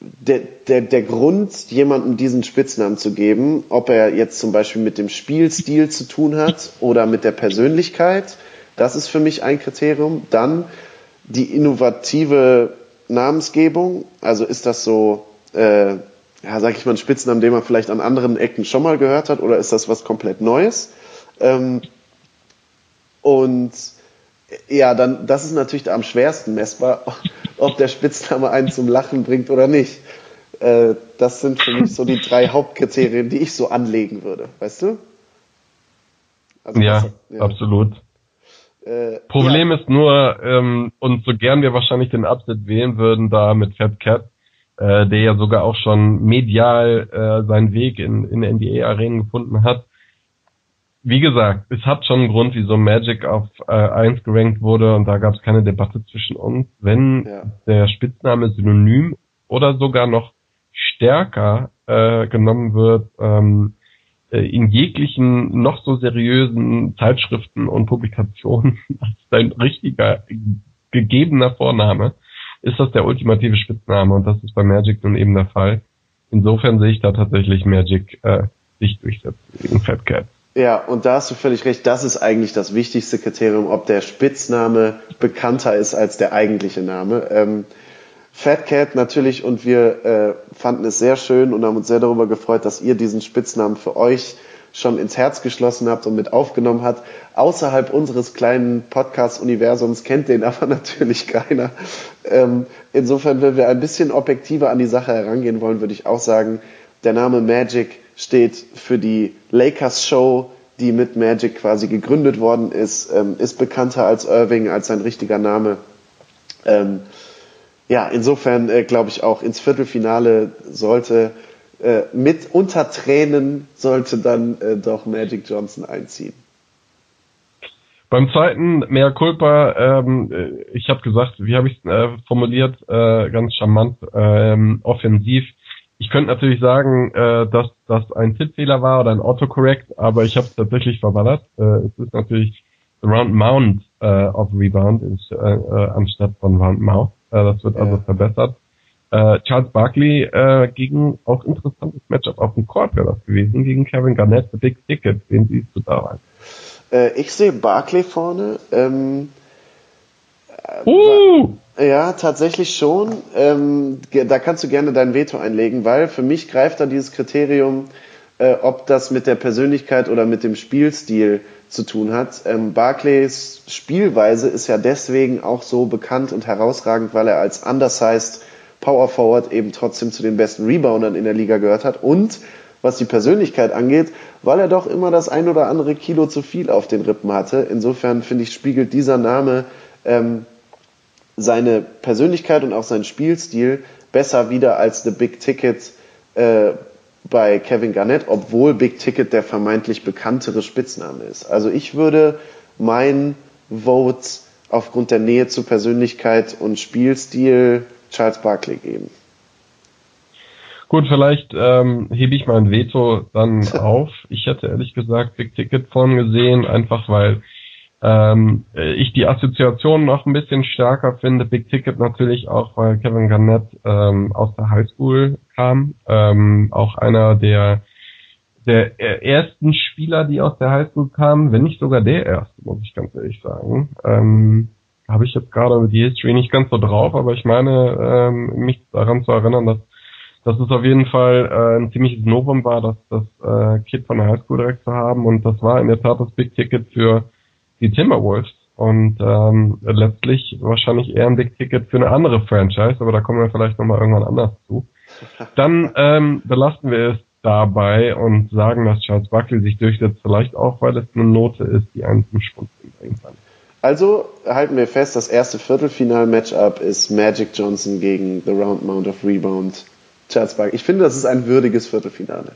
der, der, der Grund, jemandem diesen Spitznamen zu geben, ob er jetzt zum Beispiel mit dem Spielstil zu tun hat oder mit der Persönlichkeit, das ist für mich ein Kriterium. Dann die innovative Namensgebung, also ist das so, äh, ja, sag ich mal, ein Spitznamen, den man vielleicht an anderen Ecken schon mal gehört hat, oder ist das was komplett Neues? Ähm, und ja, dann, das ist natürlich am schwersten messbar, ob der Spitzname einen zum Lachen bringt oder nicht. Äh, das sind für mich so die drei Hauptkriterien, die ich so anlegen würde, weißt du? Also ja, das, ja, absolut. Äh, Problem ja. ist nur, ähm, und so gern wir wahrscheinlich den Upset wählen würden, da mit Fat Cat, äh, der ja sogar auch schon medial äh, seinen Weg in, in NBA-Arenen gefunden hat, wie gesagt, es hat schon einen Grund, wieso Magic auf äh, 1 gerankt wurde und da gab es keine Debatte zwischen uns. Wenn ja. der Spitzname synonym oder sogar noch stärker äh, genommen wird ähm, äh, in jeglichen noch so seriösen Zeitschriften und Publikationen als dein richtiger gegebener Vorname, ist das der ultimative Spitzname und das ist bei Magic nun eben der Fall. Insofern sehe ich da tatsächlich Magic äh, sich durchsetzen gegen Fat Cat. Ja, und da hast du völlig recht. Das ist eigentlich das wichtigste Kriterium, ob der Spitzname bekannter ist als der eigentliche Name. Ähm, Fat Cat natürlich und wir äh, fanden es sehr schön und haben uns sehr darüber gefreut, dass ihr diesen Spitznamen für euch schon ins Herz geschlossen habt und mit aufgenommen habt. Außerhalb unseres kleinen Podcast-Universums kennt den aber natürlich keiner. Ähm, insofern, wenn wir ein bisschen objektiver an die Sache herangehen wollen, würde ich auch sagen, der Name Magic steht für die Lakers Show, die mit Magic quasi gegründet worden ist, ähm, ist bekannter als Irving, als sein richtiger Name. Ähm, ja, insofern äh, glaube ich auch ins Viertelfinale sollte äh, mit unter Tränen sollte dann äh, doch Magic Johnson einziehen. Beim zweiten Mea Culpa, ähm, äh, ich habe gesagt, wie habe ich es äh, formuliert, äh, ganz charmant, ähm, offensiv ich könnte natürlich sagen, äh, dass das ein Tippfehler war oder ein Autocorrect, aber ich habe es tatsächlich verballert. Äh, es ist natürlich the Round Mount äh, of Rebound ist, äh, äh, anstatt von Round Mouth. Äh, das wird also ja. verbessert. Äh, Charles Barkley äh, gegen auch interessantes Matchup auf dem Court wäre das gewesen, gegen Kevin Garnett, The Big Ticket. Wen siehst du da rein? Äh, ich sehe Barkley vorne. Ähm, uh! Ja, tatsächlich schon. Ähm, da kannst du gerne dein Veto einlegen, weil für mich greift da dieses Kriterium, äh, ob das mit der Persönlichkeit oder mit dem Spielstil zu tun hat. Ähm, Barclays Spielweise ist ja deswegen auch so bekannt und herausragend, weil er als undersized Power Forward eben trotzdem zu den besten Reboundern in der Liga gehört hat und was die Persönlichkeit angeht, weil er doch immer das ein oder andere Kilo zu viel auf den Rippen hatte. Insofern finde ich, spiegelt dieser Name ähm, seine Persönlichkeit und auch seinen Spielstil besser wieder als The Big Ticket äh, bei Kevin Garnett, obwohl Big Ticket der vermeintlich bekanntere Spitzname ist. Also ich würde mein Vote aufgrund der Nähe zu Persönlichkeit und Spielstil Charles Barkley geben. Gut, vielleicht ähm, hebe ich mein Veto dann auf. Ich hätte ehrlich gesagt Big Ticket vorn gesehen, einfach weil ähm, ich die Assoziation noch ein bisschen stärker finde. Big Ticket natürlich auch, weil Kevin Garnett ähm, aus der Highschool kam. Ähm, auch einer der der ersten Spieler, die aus der Highschool kamen, wenn nicht sogar der erste, muss ich ganz ehrlich sagen. Ähm, Habe ich jetzt gerade die History nicht ganz so drauf, aber ich meine, ähm, mich daran zu erinnern, dass, dass es auf jeden Fall äh, ein ziemliches Novum war, dass das äh, Kid von der Highschool direkt zu haben und das war in der Tat das Big Ticket für die Timberwolves und ähm, letztlich wahrscheinlich eher ein Big Ticket für eine andere Franchise, aber da kommen wir vielleicht nochmal irgendwann anders zu. Dann ähm, belasten wir es dabei und sagen, dass Charles Buckley sich durchsetzt, vielleicht auch, weil es eine Note ist, die einen zum Schwund bringen kann. Also halten wir fest, das erste Viertelfinal-Matchup ist Magic Johnson gegen The Round Mount of Rebound Charles Buckley. Ich finde, das ist ein würdiges Viertelfinale.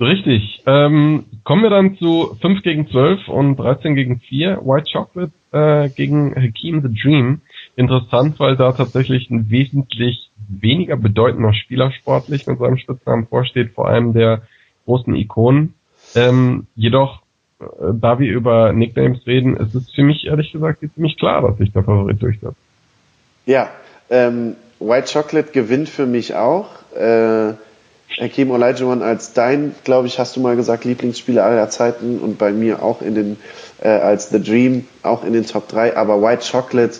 Richtig. Ähm, kommen wir dann zu 5 gegen 12 und 13 gegen 4. White Chocolate äh, gegen Hakeem the Dream. Interessant, weil da tatsächlich ein wesentlich weniger bedeutender Spieler sportlich mit seinem Spitznamen vorsteht, vor allem der großen Ikonen. Ähm, jedoch, äh, da wir über Nicknames reden, ist es für mich ehrlich gesagt ziemlich klar, dass sich der Favorit durchsetzt. Ja, ähm, White Chocolate gewinnt für mich auch. Äh Hakim Olajuwon als dein, glaube ich, hast du mal gesagt, Lieblingsspieler aller Zeiten und bei mir auch in den, äh, als The Dream, auch in den Top 3, aber White Chocolate,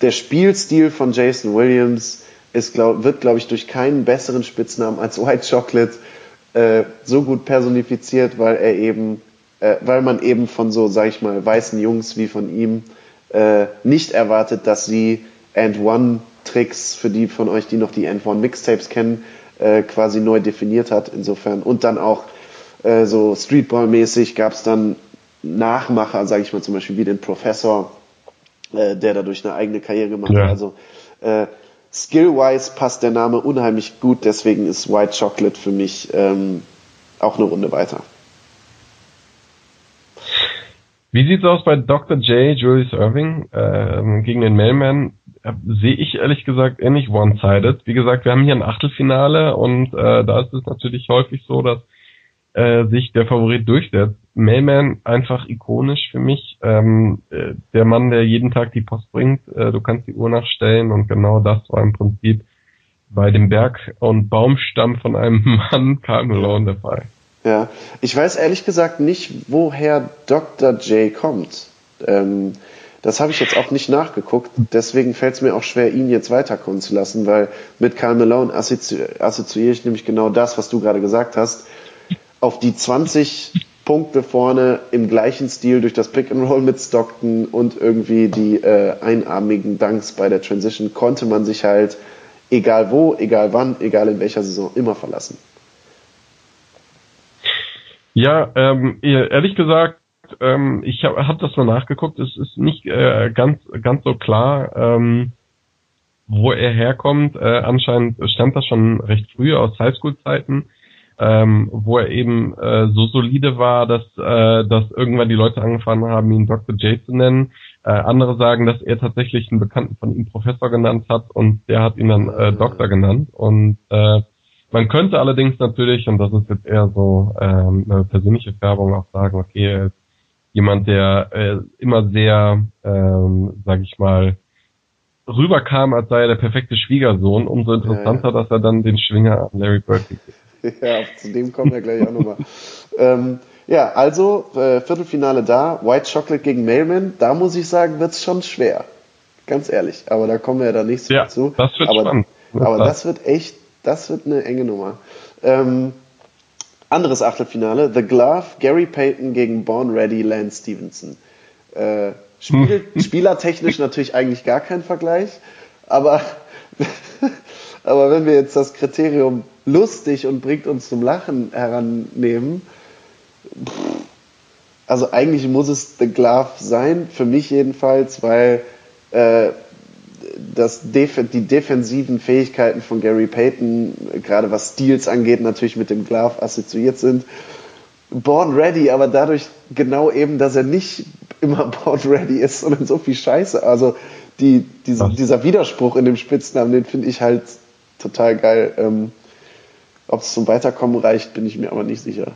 der Spielstil von Jason Williams ist, glaub, wird, glaube ich, durch keinen besseren Spitznamen als White Chocolate äh, so gut personifiziert, weil er eben, äh, weil man eben von so, sag ich mal, weißen Jungs wie von ihm äh, nicht erwartet, dass sie And One Tricks für die von euch, die noch die And One Mixtapes kennen, äh, quasi neu definiert hat. Insofern und dann auch äh, so Streetball-mäßig gab es dann Nachmacher, sage ich mal zum Beispiel wie den Professor, äh, der dadurch eine eigene Karriere gemacht ja. hat. Also äh, skill-wise passt der Name unheimlich gut, deswegen ist White Chocolate für mich ähm, auch eine Runde weiter. Wie sieht's aus bei Dr. J, Julius Irving, äh, gegen den Mailman? Äh, sehe ich ehrlich gesagt ähnlich one-sided. Wie gesagt, wir haben hier ein Achtelfinale und äh, da ist es natürlich häufig so, dass äh, sich der Favorit durchsetzt. Mailman einfach ikonisch für mich. Ähm, äh, der Mann, der jeden Tag die Post bringt. Äh, du kannst die Uhr nachstellen und genau das war im Prinzip bei dem Berg- und Baumstamm von einem Mann Karl Malone der Fall. Ja, ich weiß ehrlich gesagt nicht, woher Dr. J kommt. Ähm, das habe ich jetzt auch nicht nachgeguckt, deswegen fällt es mir auch schwer, ihn jetzt weiterkommen zu lassen, weil mit Karl Malone assozi assoziiere ich nämlich genau das, was du gerade gesagt hast. Auf die 20 Punkte vorne im gleichen Stil durch das Pick and Roll mit Stockton und irgendwie die äh, einarmigen Dunks bei der Transition konnte man sich halt egal wo, egal wann, egal in welcher Saison immer verlassen. Ja, ähm, ehrlich gesagt, ähm, ich habe hab das mal nachgeguckt. Es ist nicht äh, ganz ganz so klar, ähm, wo er herkommt. Äh, anscheinend stammt das schon recht früh aus Highschool-Zeiten, ähm, wo er eben äh, so solide war, dass äh, dass irgendwann die Leute angefangen haben, ihn Dr. J zu nennen. Äh, andere sagen, dass er tatsächlich einen Bekannten von ihm Professor genannt hat und der hat ihn dann äh, Doktor genannt und äh, man könnte allerdings natürlich, und das ist jetzt eher so ähm, eine persönliche Färbung, auch sagen, okay, er ist jemand, der äh, immer sehr, ähm, sag ich mal, rüberkam, als sei er der perfekte Schwiegersohn. Umso interessanter, ja, ja. dass er dann den Schwinger an Larry Bird gibt. Ja, zu dem kommen wir gleich auch nochmal. ähm, ja, also äh, Viertelfinale da, White Chocolate gegen Mailman, da muss ich sagen, wird's schon schwer. Ganz ehrlich. Aber da kommen wir ja da nicht so ja, zu. Das wird aber, spannend. Aber das wird echt das wird eine enge Nummer. Ähm, anderes Achtelfinale, The Glove, Gary Payton gegen Born Ready, Lance Stevenson. Äh, Spiel, spielertechnisch natürlich eigentlich gar kein Vergleich, aber, aber wenn wir jetzt das Kriterium lustig und bringt uns zum Lachen herannehmen, also eigentlich muss es The Glove sein, für mich jedenfalls, weil äh, dass def die defensiven Fähigkeiten von Gary Payton, gerade was Steals angeht, natürlich mit dem Glove assoziiert sind. Born ready, aber dadurch genau eben, dass er nicht immer born ready ist, sondern so viel Scheiße. Also die, diese, dieser Widerspruch in dem Spitznamen, den finde ich halt total geil. Ähm, Ob es zum Weiterkommen reicht, bin ich mir aber nicht sicher.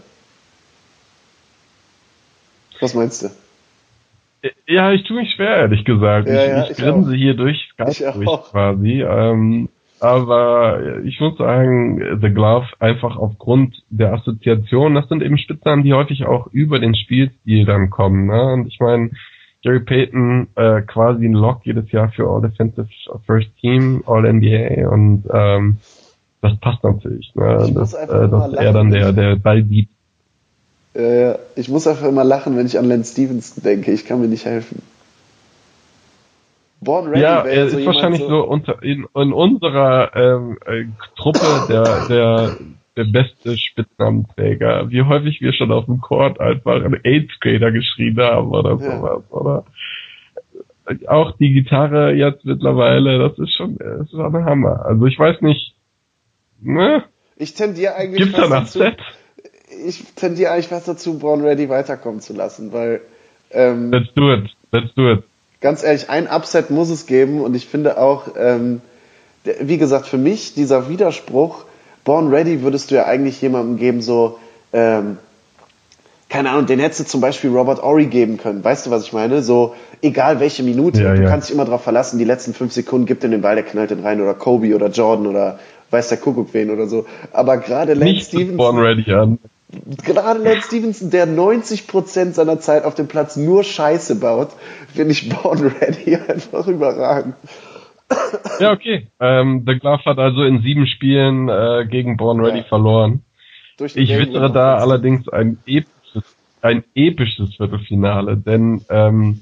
Was meinst du? Ja, ich tue mich schwer, ehrlich gesagt. Ja, ja, ich, ich, ich grinse hier durch Skype durch quasi. Ähm, aber ich muss sagen, The Glove einfach aufgrund der Assoziation, das sind eben Spitznamen, die häufig auch über den Spielstil dann kommen. Ne? Und ich meine, Gary Payton äh, quasi ein Lock jedes Jahr für All Defensive First Team, All NBA und ähm, das passt natürlich, ne? dass, äh, dass er dann der, der Ballbeat äh, ich muss einfach immer lachen, wenn ich an Lance Stevenson denke. Ich kann mir nicht helfen. Born Ready ja, er so ist wahrscheinlich so, so unter, in, in unserer ähm, äh, Truppe der, der, der beste Spitznamenträger. Wie häufig wir schon auf dem Court einfach einen Eighth Grader geschrien haben oder ja. sowas, oder? Auch die Gitarre jetzt mittlerweile, das ist schon, das ist schon ein Hammer. Also ich weiß nicht, ne? Ich tendiere eigentlich Gibt's da nach Set? Ich tendiere eigentlich fast dazu, Born Ready weiterkommen zu lassen, weil. Ähm, Let's do it. Let's do it. Ganz ehrlich, ein Upset muss es geben und ich finde auch, ähm, wie gesagt, für mich dieser Widerspruch, Born Ready würdest du ja eigentlich jemandem geben, so, ähm, keine Ahnung, den hättest du zum Beispiel Robert Ory geben können. Weißt du, was ich meine? So, egal welche Minute, ja, du ja. kannst dich immer darauf verlassen, die letzten fünf Sekunden gibt ihm den Ball, der knallt den rein oder Kobe oder Jordan oder weiß der Kuckuck wen oder so. Aber gerade Lance Stevens. Born Ready an gerade Lance Stevenson, der 90% seiner Zeit auf dem Platz nur Scheiße baut, finde ich Born Ready einfach überragend. Ja, okay. Ähm, The Glove hat also in sieben Spielen äh, gegen Born Ready ja. verloren. Ich wittere da allerdings ein episches, ein episches Viertelfinale, denn ähm,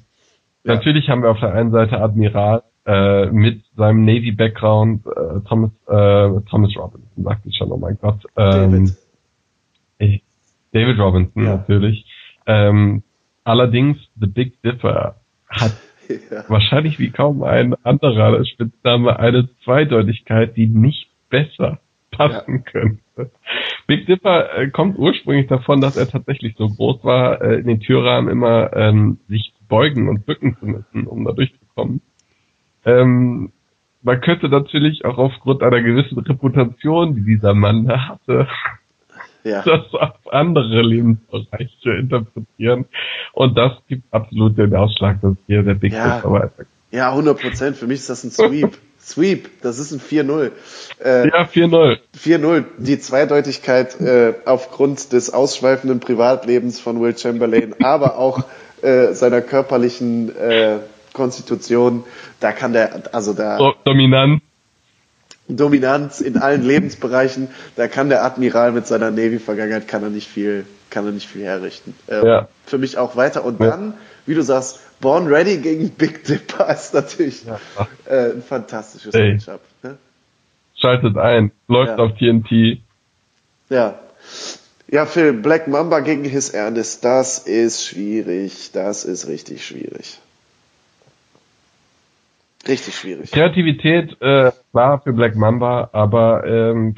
ja. natürlich haben wir auf der einen Seite Admiral äh, mit seinem Navy-Background, äh, Thomas, äh, Thomas Robinson, sagt ich schon, oh mein Gott. Ähm, David. David Robinson ja. natürlich. Ähm, allerdings The Big Dipper hat ja. wahrscheinlich wie kaum ein anderer Spitzname eine Zweideutigkeit, die nicht besser passen ja. könnte. Big Dipper äh, kommt ursprünglich davon, dass er tatsächlich so groß war, äh, in den Türrahmen immer ähm, sich beugen und bücken zu müssen, um da durchzukommen. Äh, Ähm, man könnte natürlich auch aufgrund einer gewissen Reputation, die dieser Mann da hatte, Ja. das auf andere Lebensbereiche interpretieren. Und das gibt absolut den Ausschlag, dass hier der Big Ja. Fish aber Ja, 100 Prozent. Für mich ist das ein Sweep. Sweep. Das ist ein 4-0. Äh, Ja, 4-0. 4-0. Die Zweideutigkeit äh, aufgrund des ausschweifenden Privatlebens von Will Chamberlain, aber auch äh, seiner körperlichen äh, Konstitution, da kann der, also da So, dominant. Dominanz in allen Lebensbereichen, da kann der Admiral mit seiner Navy-Vergangenheit kann er nicht viel, kann er nicht viel herrichten. Ähm, Ja. Für mich auch weiter. Und Ja. dann, wie du sagst, Born Ready gegen Big Dipper ist natürlich äh, ein fantastisches Ey. Matchup. Ne? Schaltet ein. Läuft Ja. auf TNT. Ja. Ja, Phil, Black Mamba gegen His Ernest, das ist schwierig. Das ist richtig schwierig. Richtig schwierig. Kreativität äh, war für Black Mamba, aber ähm,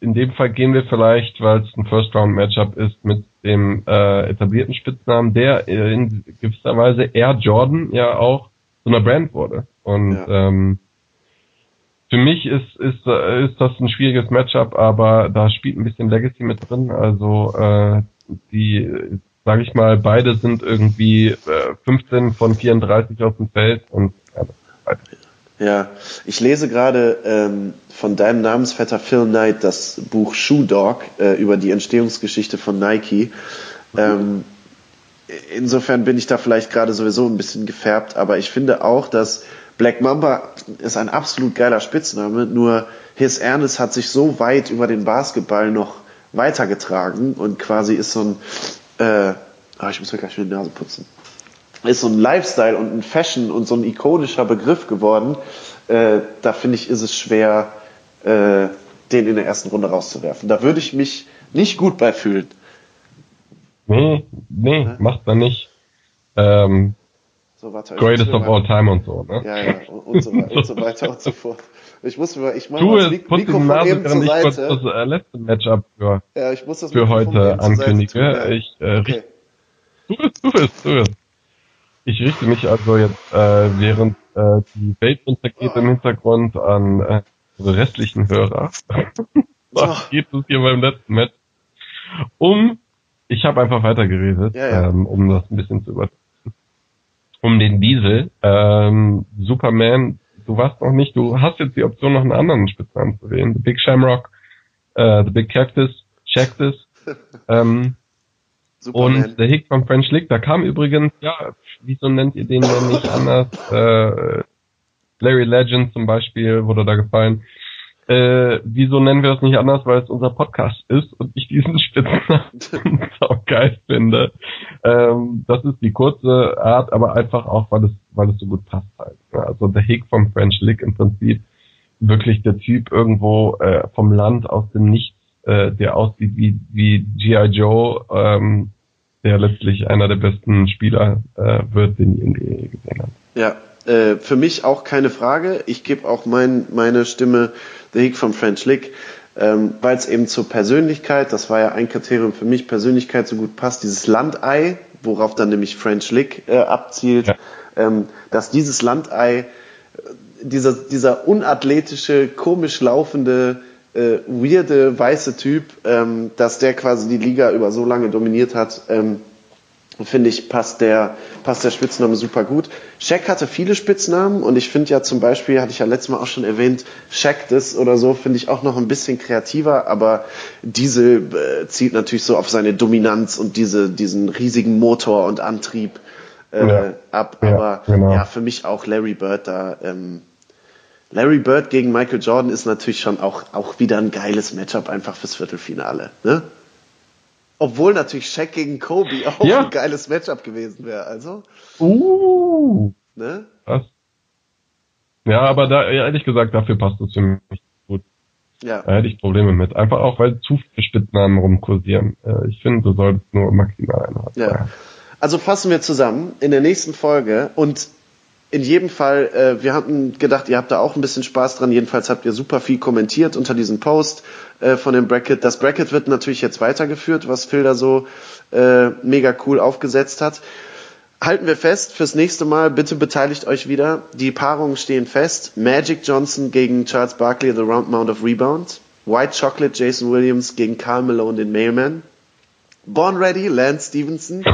in dem Fall gehen wir vielleicht, weil es ein First-Round-Matchup ist, mit dem äh, etablierten Spitznamen, der in gewisser Weise Air Jordan ja auch zu einer Brand wurde. Und Ja. ähm, für mich ist, ist, äh, ist das ein schwieriges Matchup, aber da spielt ein bisschen Legacy mit drin. Also äh, die, sage ich mal, beide sind irgendwie äh, 15 von 34 auf dem Feld und ja, ich lese gerade ähm, von deinem Namensvetter Phil Knight das Buch Shoe Dog äh, über die Entstehungsgeschichte von Nike. Ähm, insofern bin ich da vielleicht gerade sowieso ein bisschen gefärbt, aber ich finde auch, dass Black Mamba ist ein absolut geiler Spitzname, nur His Ernest hat sich so weit über den Basketball noch weitergetragen und quasi ist so ein, äh, ah, ich muss mir gleich schon die Nase putzen ist so ein Lifestyle und ein Fashion und so ein ikonischer Begriff geworden. Äh, da finde ich, ist es schwer, äh, den in der ersten Runde rauszuwerfen. Da würde ich mich nicht gut bei fühlen. Nee, nee, macht man nicht. Ähm, So, warte, greatest of all time und so, ne? Ja, ja, und, und, so, weiter, und so weiter und so fort. Ich muss mir, ich mache das Mik Mikrofon Nase, eben zur während ich Seite. das äh, letzte Matchup für, Ja, ich muss das für Mikrofon heute eben zur Seite ankündige. tun, ja. Ich, äh, Okay. tu es, tu es, tu es. Ich richte mich also jetzt, äh, während äh, die Welt untergeht im Hintergrund an äh, unsere restlichen Hörer. Was geht es hier beim letzten Match? Um, ich habe einfach weitergeredet, Ja, ja. Ähm, um das ein bisschen zu übertragen. Um den Diesel. Ähm, Superman, du warst noch nicht, du hast jetzt die Option, noch einen anderen Spitznamen zu wählen. The Big Shamrock, äh, The Big Cactus, Cactus. ähm, Superman. und der Hick von French Lick, da kam übrigens, ja, wieso nennt ihr den denn nicht anders? Äh, Larry Legend zum Beispiel wurde da gefallen. Äh, wieso nennen wir das nicht anders, weil es unser Podcast ist und ich diesen Spitznamen auch geil finde. Ähm, das ist die kurze Art, aber einfach auch, weil es, weil es so gut passt halt. Also der Hick vom French Lick im Prinzip wirklich der Typ irgendwo äh, vom Land aus dem Nichts, äh, der aussieht wie, wie G.I. Joe, ähm, der letztlich einer der besten Spieler äh, wird, den ich irgendwie gesehen habe. Ja, äh, für mich auch keine Frage. Ich gebe auch mein, meine Stimme The Hick von French Lick, ähm, weil es eben zur Persönlichkeit, das war ja ein Kriterium für mich, Persönlichkeit so gut passt, dieses Landei, worauf dann nämlich French Lick äh, abzielt, Ja. ähm, dass dieses Landei, äh, dieser, dieser unathletische, komisch laufende, äh, weirde, weiße Typ, ähm, dass der quasi die Liga über so lange dominiert hat, ähm, finde ich, passt der, passt der Spitzname super gut. Shaq hatte viele Spitznamen und ich finde ja zum Beispiel, hatte ich ja letztes Mal auch schon erwähnt, Shaq das oder so, finde ich auch noch ein bisschen kreativer, aber diese äh, zielt natürlich so auf seine Dominanz und diese, diesen riesigen Motor und Antrieb äh, Ja. ab. Ja, aber genau. ja, für mich auch Larry Bird da. Ähm, Larry Bird gegen Michael Jordan ist natürlich schon auch, auch wieder ein geiles Matchup einfach fürs Viertelfinale. Ne? Obwohl natürlich Shaq gegen Kobe auch Ja. ein geiles Matchup gewesen wäre. Also, Uh, ne? was? Ja, aber da, ehrlich gesagt, dafür passt es für mich gut. Ja. Da hätte ich Probleme mit. Einfach auch, weil zu viele Spitznamen rumkursieren. Äh, ich finde, du solltest nur maximal eine haben. Ja. Also fassen wir zusammen in der nächsten Folge und in jedem Fall, äh, wir hatten gedacht, ihr habt da auch ein bisschen Spaß dran. Jedenfalls habt ihr super viel kommentiert unter diesem Post äh, von dem Bracket. Das Bracket wird natürlich jetzt weitergeführt, was Phil da so äh, mega cool aufgesetzt hat. halten wir fest, fürs nächste Mal bitte beteiligt euch wieder. Die Paarungen stehen fest. Magic Johnson gegen Charles Barkley, The Round Mound of Rebound. White Chocolate, Jason Williams gegen Carl Malone, den Mailman. Born Ready, Lance Stevenson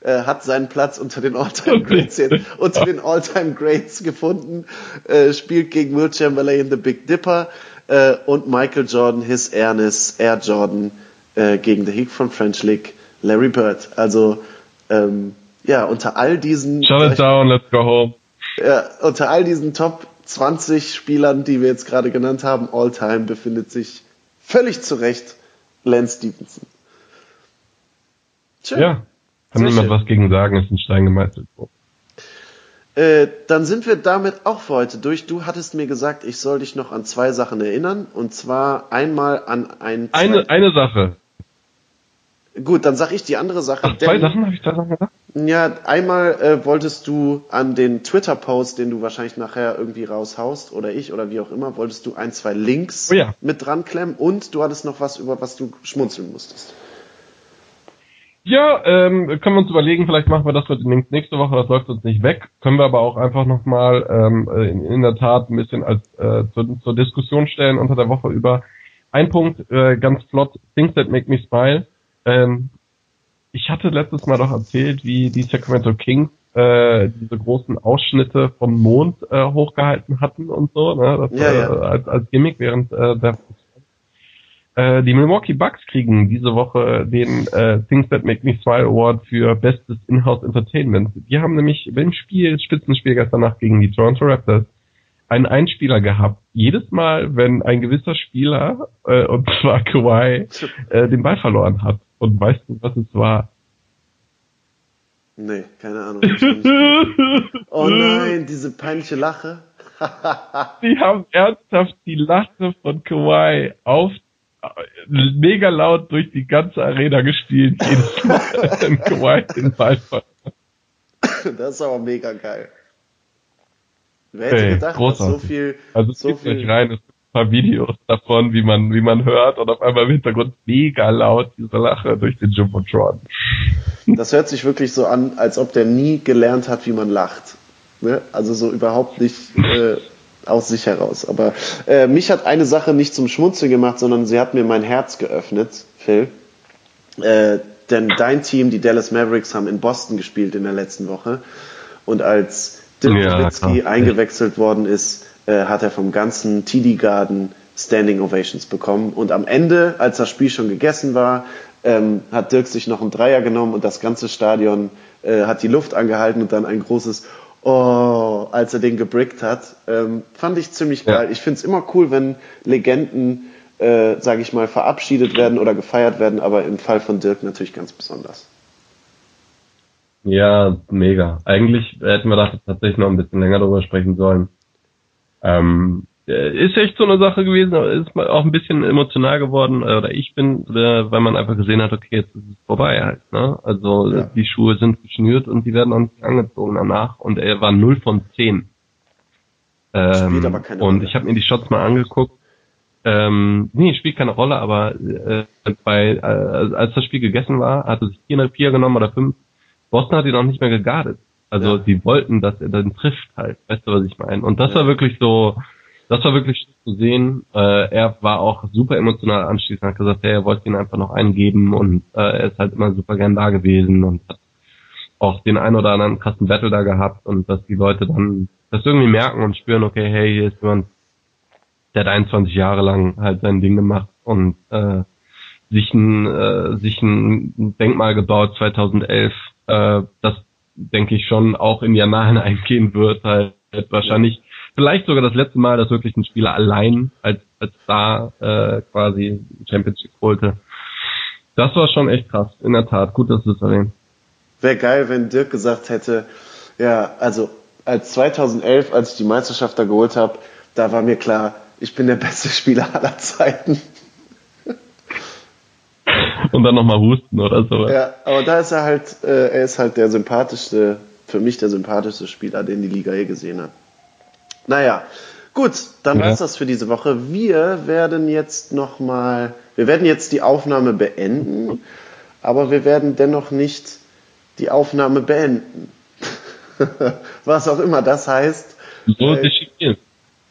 äh, hat seinen Platz unter den All-Time Greats jetzt, unter den All-Time Greats gefunden, äh, spielt gegen Will Chamberlain, The Big Dipper äh, und Michael Jordan, His Ernest, Air Jordan äh, gegen The Hick von French League, Larry Bird. Also ähm, ja, unter all diesen Shut it down, let's go home. ja, unter all diesen Top 20 Spielern, die wir jetzt gerade genannt haben, All-Time befindet sich völlig zu Recht Lance Stevenson. Schön. Ja. Kann Sehr niemand schön. was gegen sagen, ist ein Stein gemeißelt. Äh, dann sind wir damit auch für heute durch. Du hattest mir gesagt, ich soll dich noch an zwei Sachen erinnern. Und zwar einmal an ein... Eine, eine Sache. Gut, dann sag ich die andere Sache. Ach, zwei denn- Sachen? Habe ich zwei Sachen gesagt? Ja, einmal äh, wolltest du an den Twitter-Post, den du wahrscheinlich nachher irgendwie raushaust, oder ich, oder wie auch immer, wolltest du ein, zwei Links Oh ja. mit dran klemmen und du hattest noch was, über was du schmunzeln musstest. Ja, ähm, können wir uns überlegen, vielleicht machen wir das mit nächste Woche, das läuft uns nicht weg. Können wir aber auch einfach nochmal ähm, in, in der Tat ein bisschen als äh, zur, zur Diskussion stellen unter der Woche über. Ein Punkt, äh, ganz flott, Things That Make Me Smile. Ähm, ich hatte letztes Mal doch erzählt, wie die Sacramento Kings äh, diese großen Ausschnitte vom Mond äh, hochgehalten hatten und so, ne? Das, Ja, ja. Äh, als, als Gimmick während äh, der äh, die Milwaukee Bucks kriegen diese Woche den äh, Things That Make Me Smile Award für bestes Inhouse Entertainment. Die haben nämlich beim Spiel, Spitzenspiel gestern Nacht gegen die Toronto Raptors, einen Einspieler gehabt. Jedes Mal, wenn ein gewisser Spieler, äh, und zwar Kawhi, äh, den Ball verloren hat. Und weißt du, was es war? Nee, keine Ahnung. oh nein, diese peinliche Lache. Die haben ernsthaft die Lache von Kawhi auf mega laut durch die ganze Arena gespielt, jedes Mal, wenn Kawhi den Ball verloren Das ist aber mega geil. Wer hätte Ey, gedacht, dass großartig. so viel, Also so zieht euch viel, rein, es gibt ein paar Videos davon, wie man, wie man hört und auf einmal im Hintergrund mega laut diese Lache durch den Jumbotron. das hört sich wirklich so an, als ob der nie gelernt hat, wie man lacht. Ne? Also so überhaupt nicht äh, aus sich heraus. Aber äh, mich hat eine Sache nicht zum Schmunzeln gemacht, sondern sie hat mir mein Herz geöffnet, Phil. Äh, denn dein Team, die Dallas Mavericks, haben in Boston gespielt in der letzten Woche. Und als Dirk Ja, eingewechselt worden ist, äh, hat er vom ganzen TD Garden Standing Ovations bekommen. Und am Ende, als das Spiel schon gegessen war, ähm, hat Dirk sich noch einen Dreier genommen und das ganze Stadion äh, hat die Luft angehalten und dann ein großes Oh, als er den gebrickt hat. Ähm, fand ich ziemlich Ja. geil. Ich find's immer cool, wenn Legenden, äh, sage ich mal, verabschiedet werden oder gefeiert werden, aber im Fall von Dirk natürlich ganz besonders. Ja, mega. Eigentlich hätten wir da tatsächlich noch ein bisschen länger drüber sprechen sollen. Ähm, äh, ist echt so eine Sache gewesen, aber ist auch ein bisschen emotional geworden, äh, oder ich bin, äh, weil man einfach gesehen hat, okay, jetzt ist es vorbei halt, ne? Also Ja. äh, die Schuhe sind geschnürt und die werden auch nicht angezogen danach und er war 0 von 10. Ähm, und Rolle. ich habe mir die Shots mal angeguckt. Ähm, nee, spielt keine Rolle, aber äh, bei äh, als das Spiel gegessen war, hat er sich vier, vier genommen oder fünf. Boston hat ihn auch nicht mehr gegardet. Also Ja. die wollten, dass er dann trifft halt. Weißt du, was ich meine? Und das Ja. war wirklich so, das war wirklich zu sehen. Äh, er war auch super emotional anschließend, hat gesagt, hey, er wollte ihn einfach noch einen geben und äh, er ist halt immer super gern da gewesen und hat auch den ein oder anderen krassen Battle da gehabt und dass die Leute dann das irgendwie merken und spüren, okay, hey, hier ist jemand, der hat 21 Jahre lang halt sein Ding gemacht und äh, sich ein, äh, sich ein Denkmal gebaut 2011, äh, das denke ich schon auch in die Annalen eingehen wird, halt, wahrscheinlich vielleicht sogar das letzte Mal, dass wirklich ein Spieler allein als als Star äh, quasi Championship holte. Das war schon echt krass, in der Tat. Gut, dass du es erwähnt. Wäre geil, wenn Dirk gesagt hätte, ja, also als 2011, als ich die Meisterschaft da geholt habe, da war mir klar, ich bin der beste Spieler aller Zeiten. Und dann nochmal husten oder so. Ja, aber da ist er halt, äh, er ist halt der sympathischste, für mich der sympathischste Spieler, den die Liga je gesehen hat. Naja, gut, dann Ja. war's das für diese Woche. Wir werden jetzt nochmal, wir werden jetzt die Aufnahme beenden, aber wir werden dennoch nicht die Aufnahme beenden. Was auch immer das heißt. So Äh.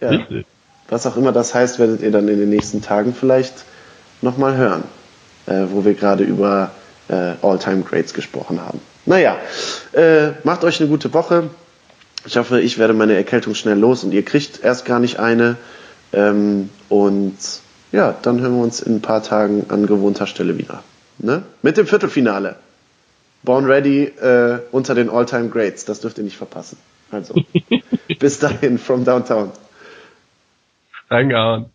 Ja, Richtig. was auch immer das heißt, werdet ihr dann in den nächsten Tagen vielleicht nochmal hören, äh, wo wir gerade über äh, All-Time Greats gesprochen haben. Naja, äh, macht euch eine gute Woche. Ich hoffe, ich werde meine Erkältung schnell los und ihr kriegt erst gar nicht eine. Ähm, und ja, dann hören wir uns in ein paar Tagen an gewohnter Stelle wieder. Ne? Mit dem Viertelfinale. Born Ready äh, unter den All-Time Greats. Das dürft ihr nicht verpassen. Also, bis dahin, from downtown. Reingehauen.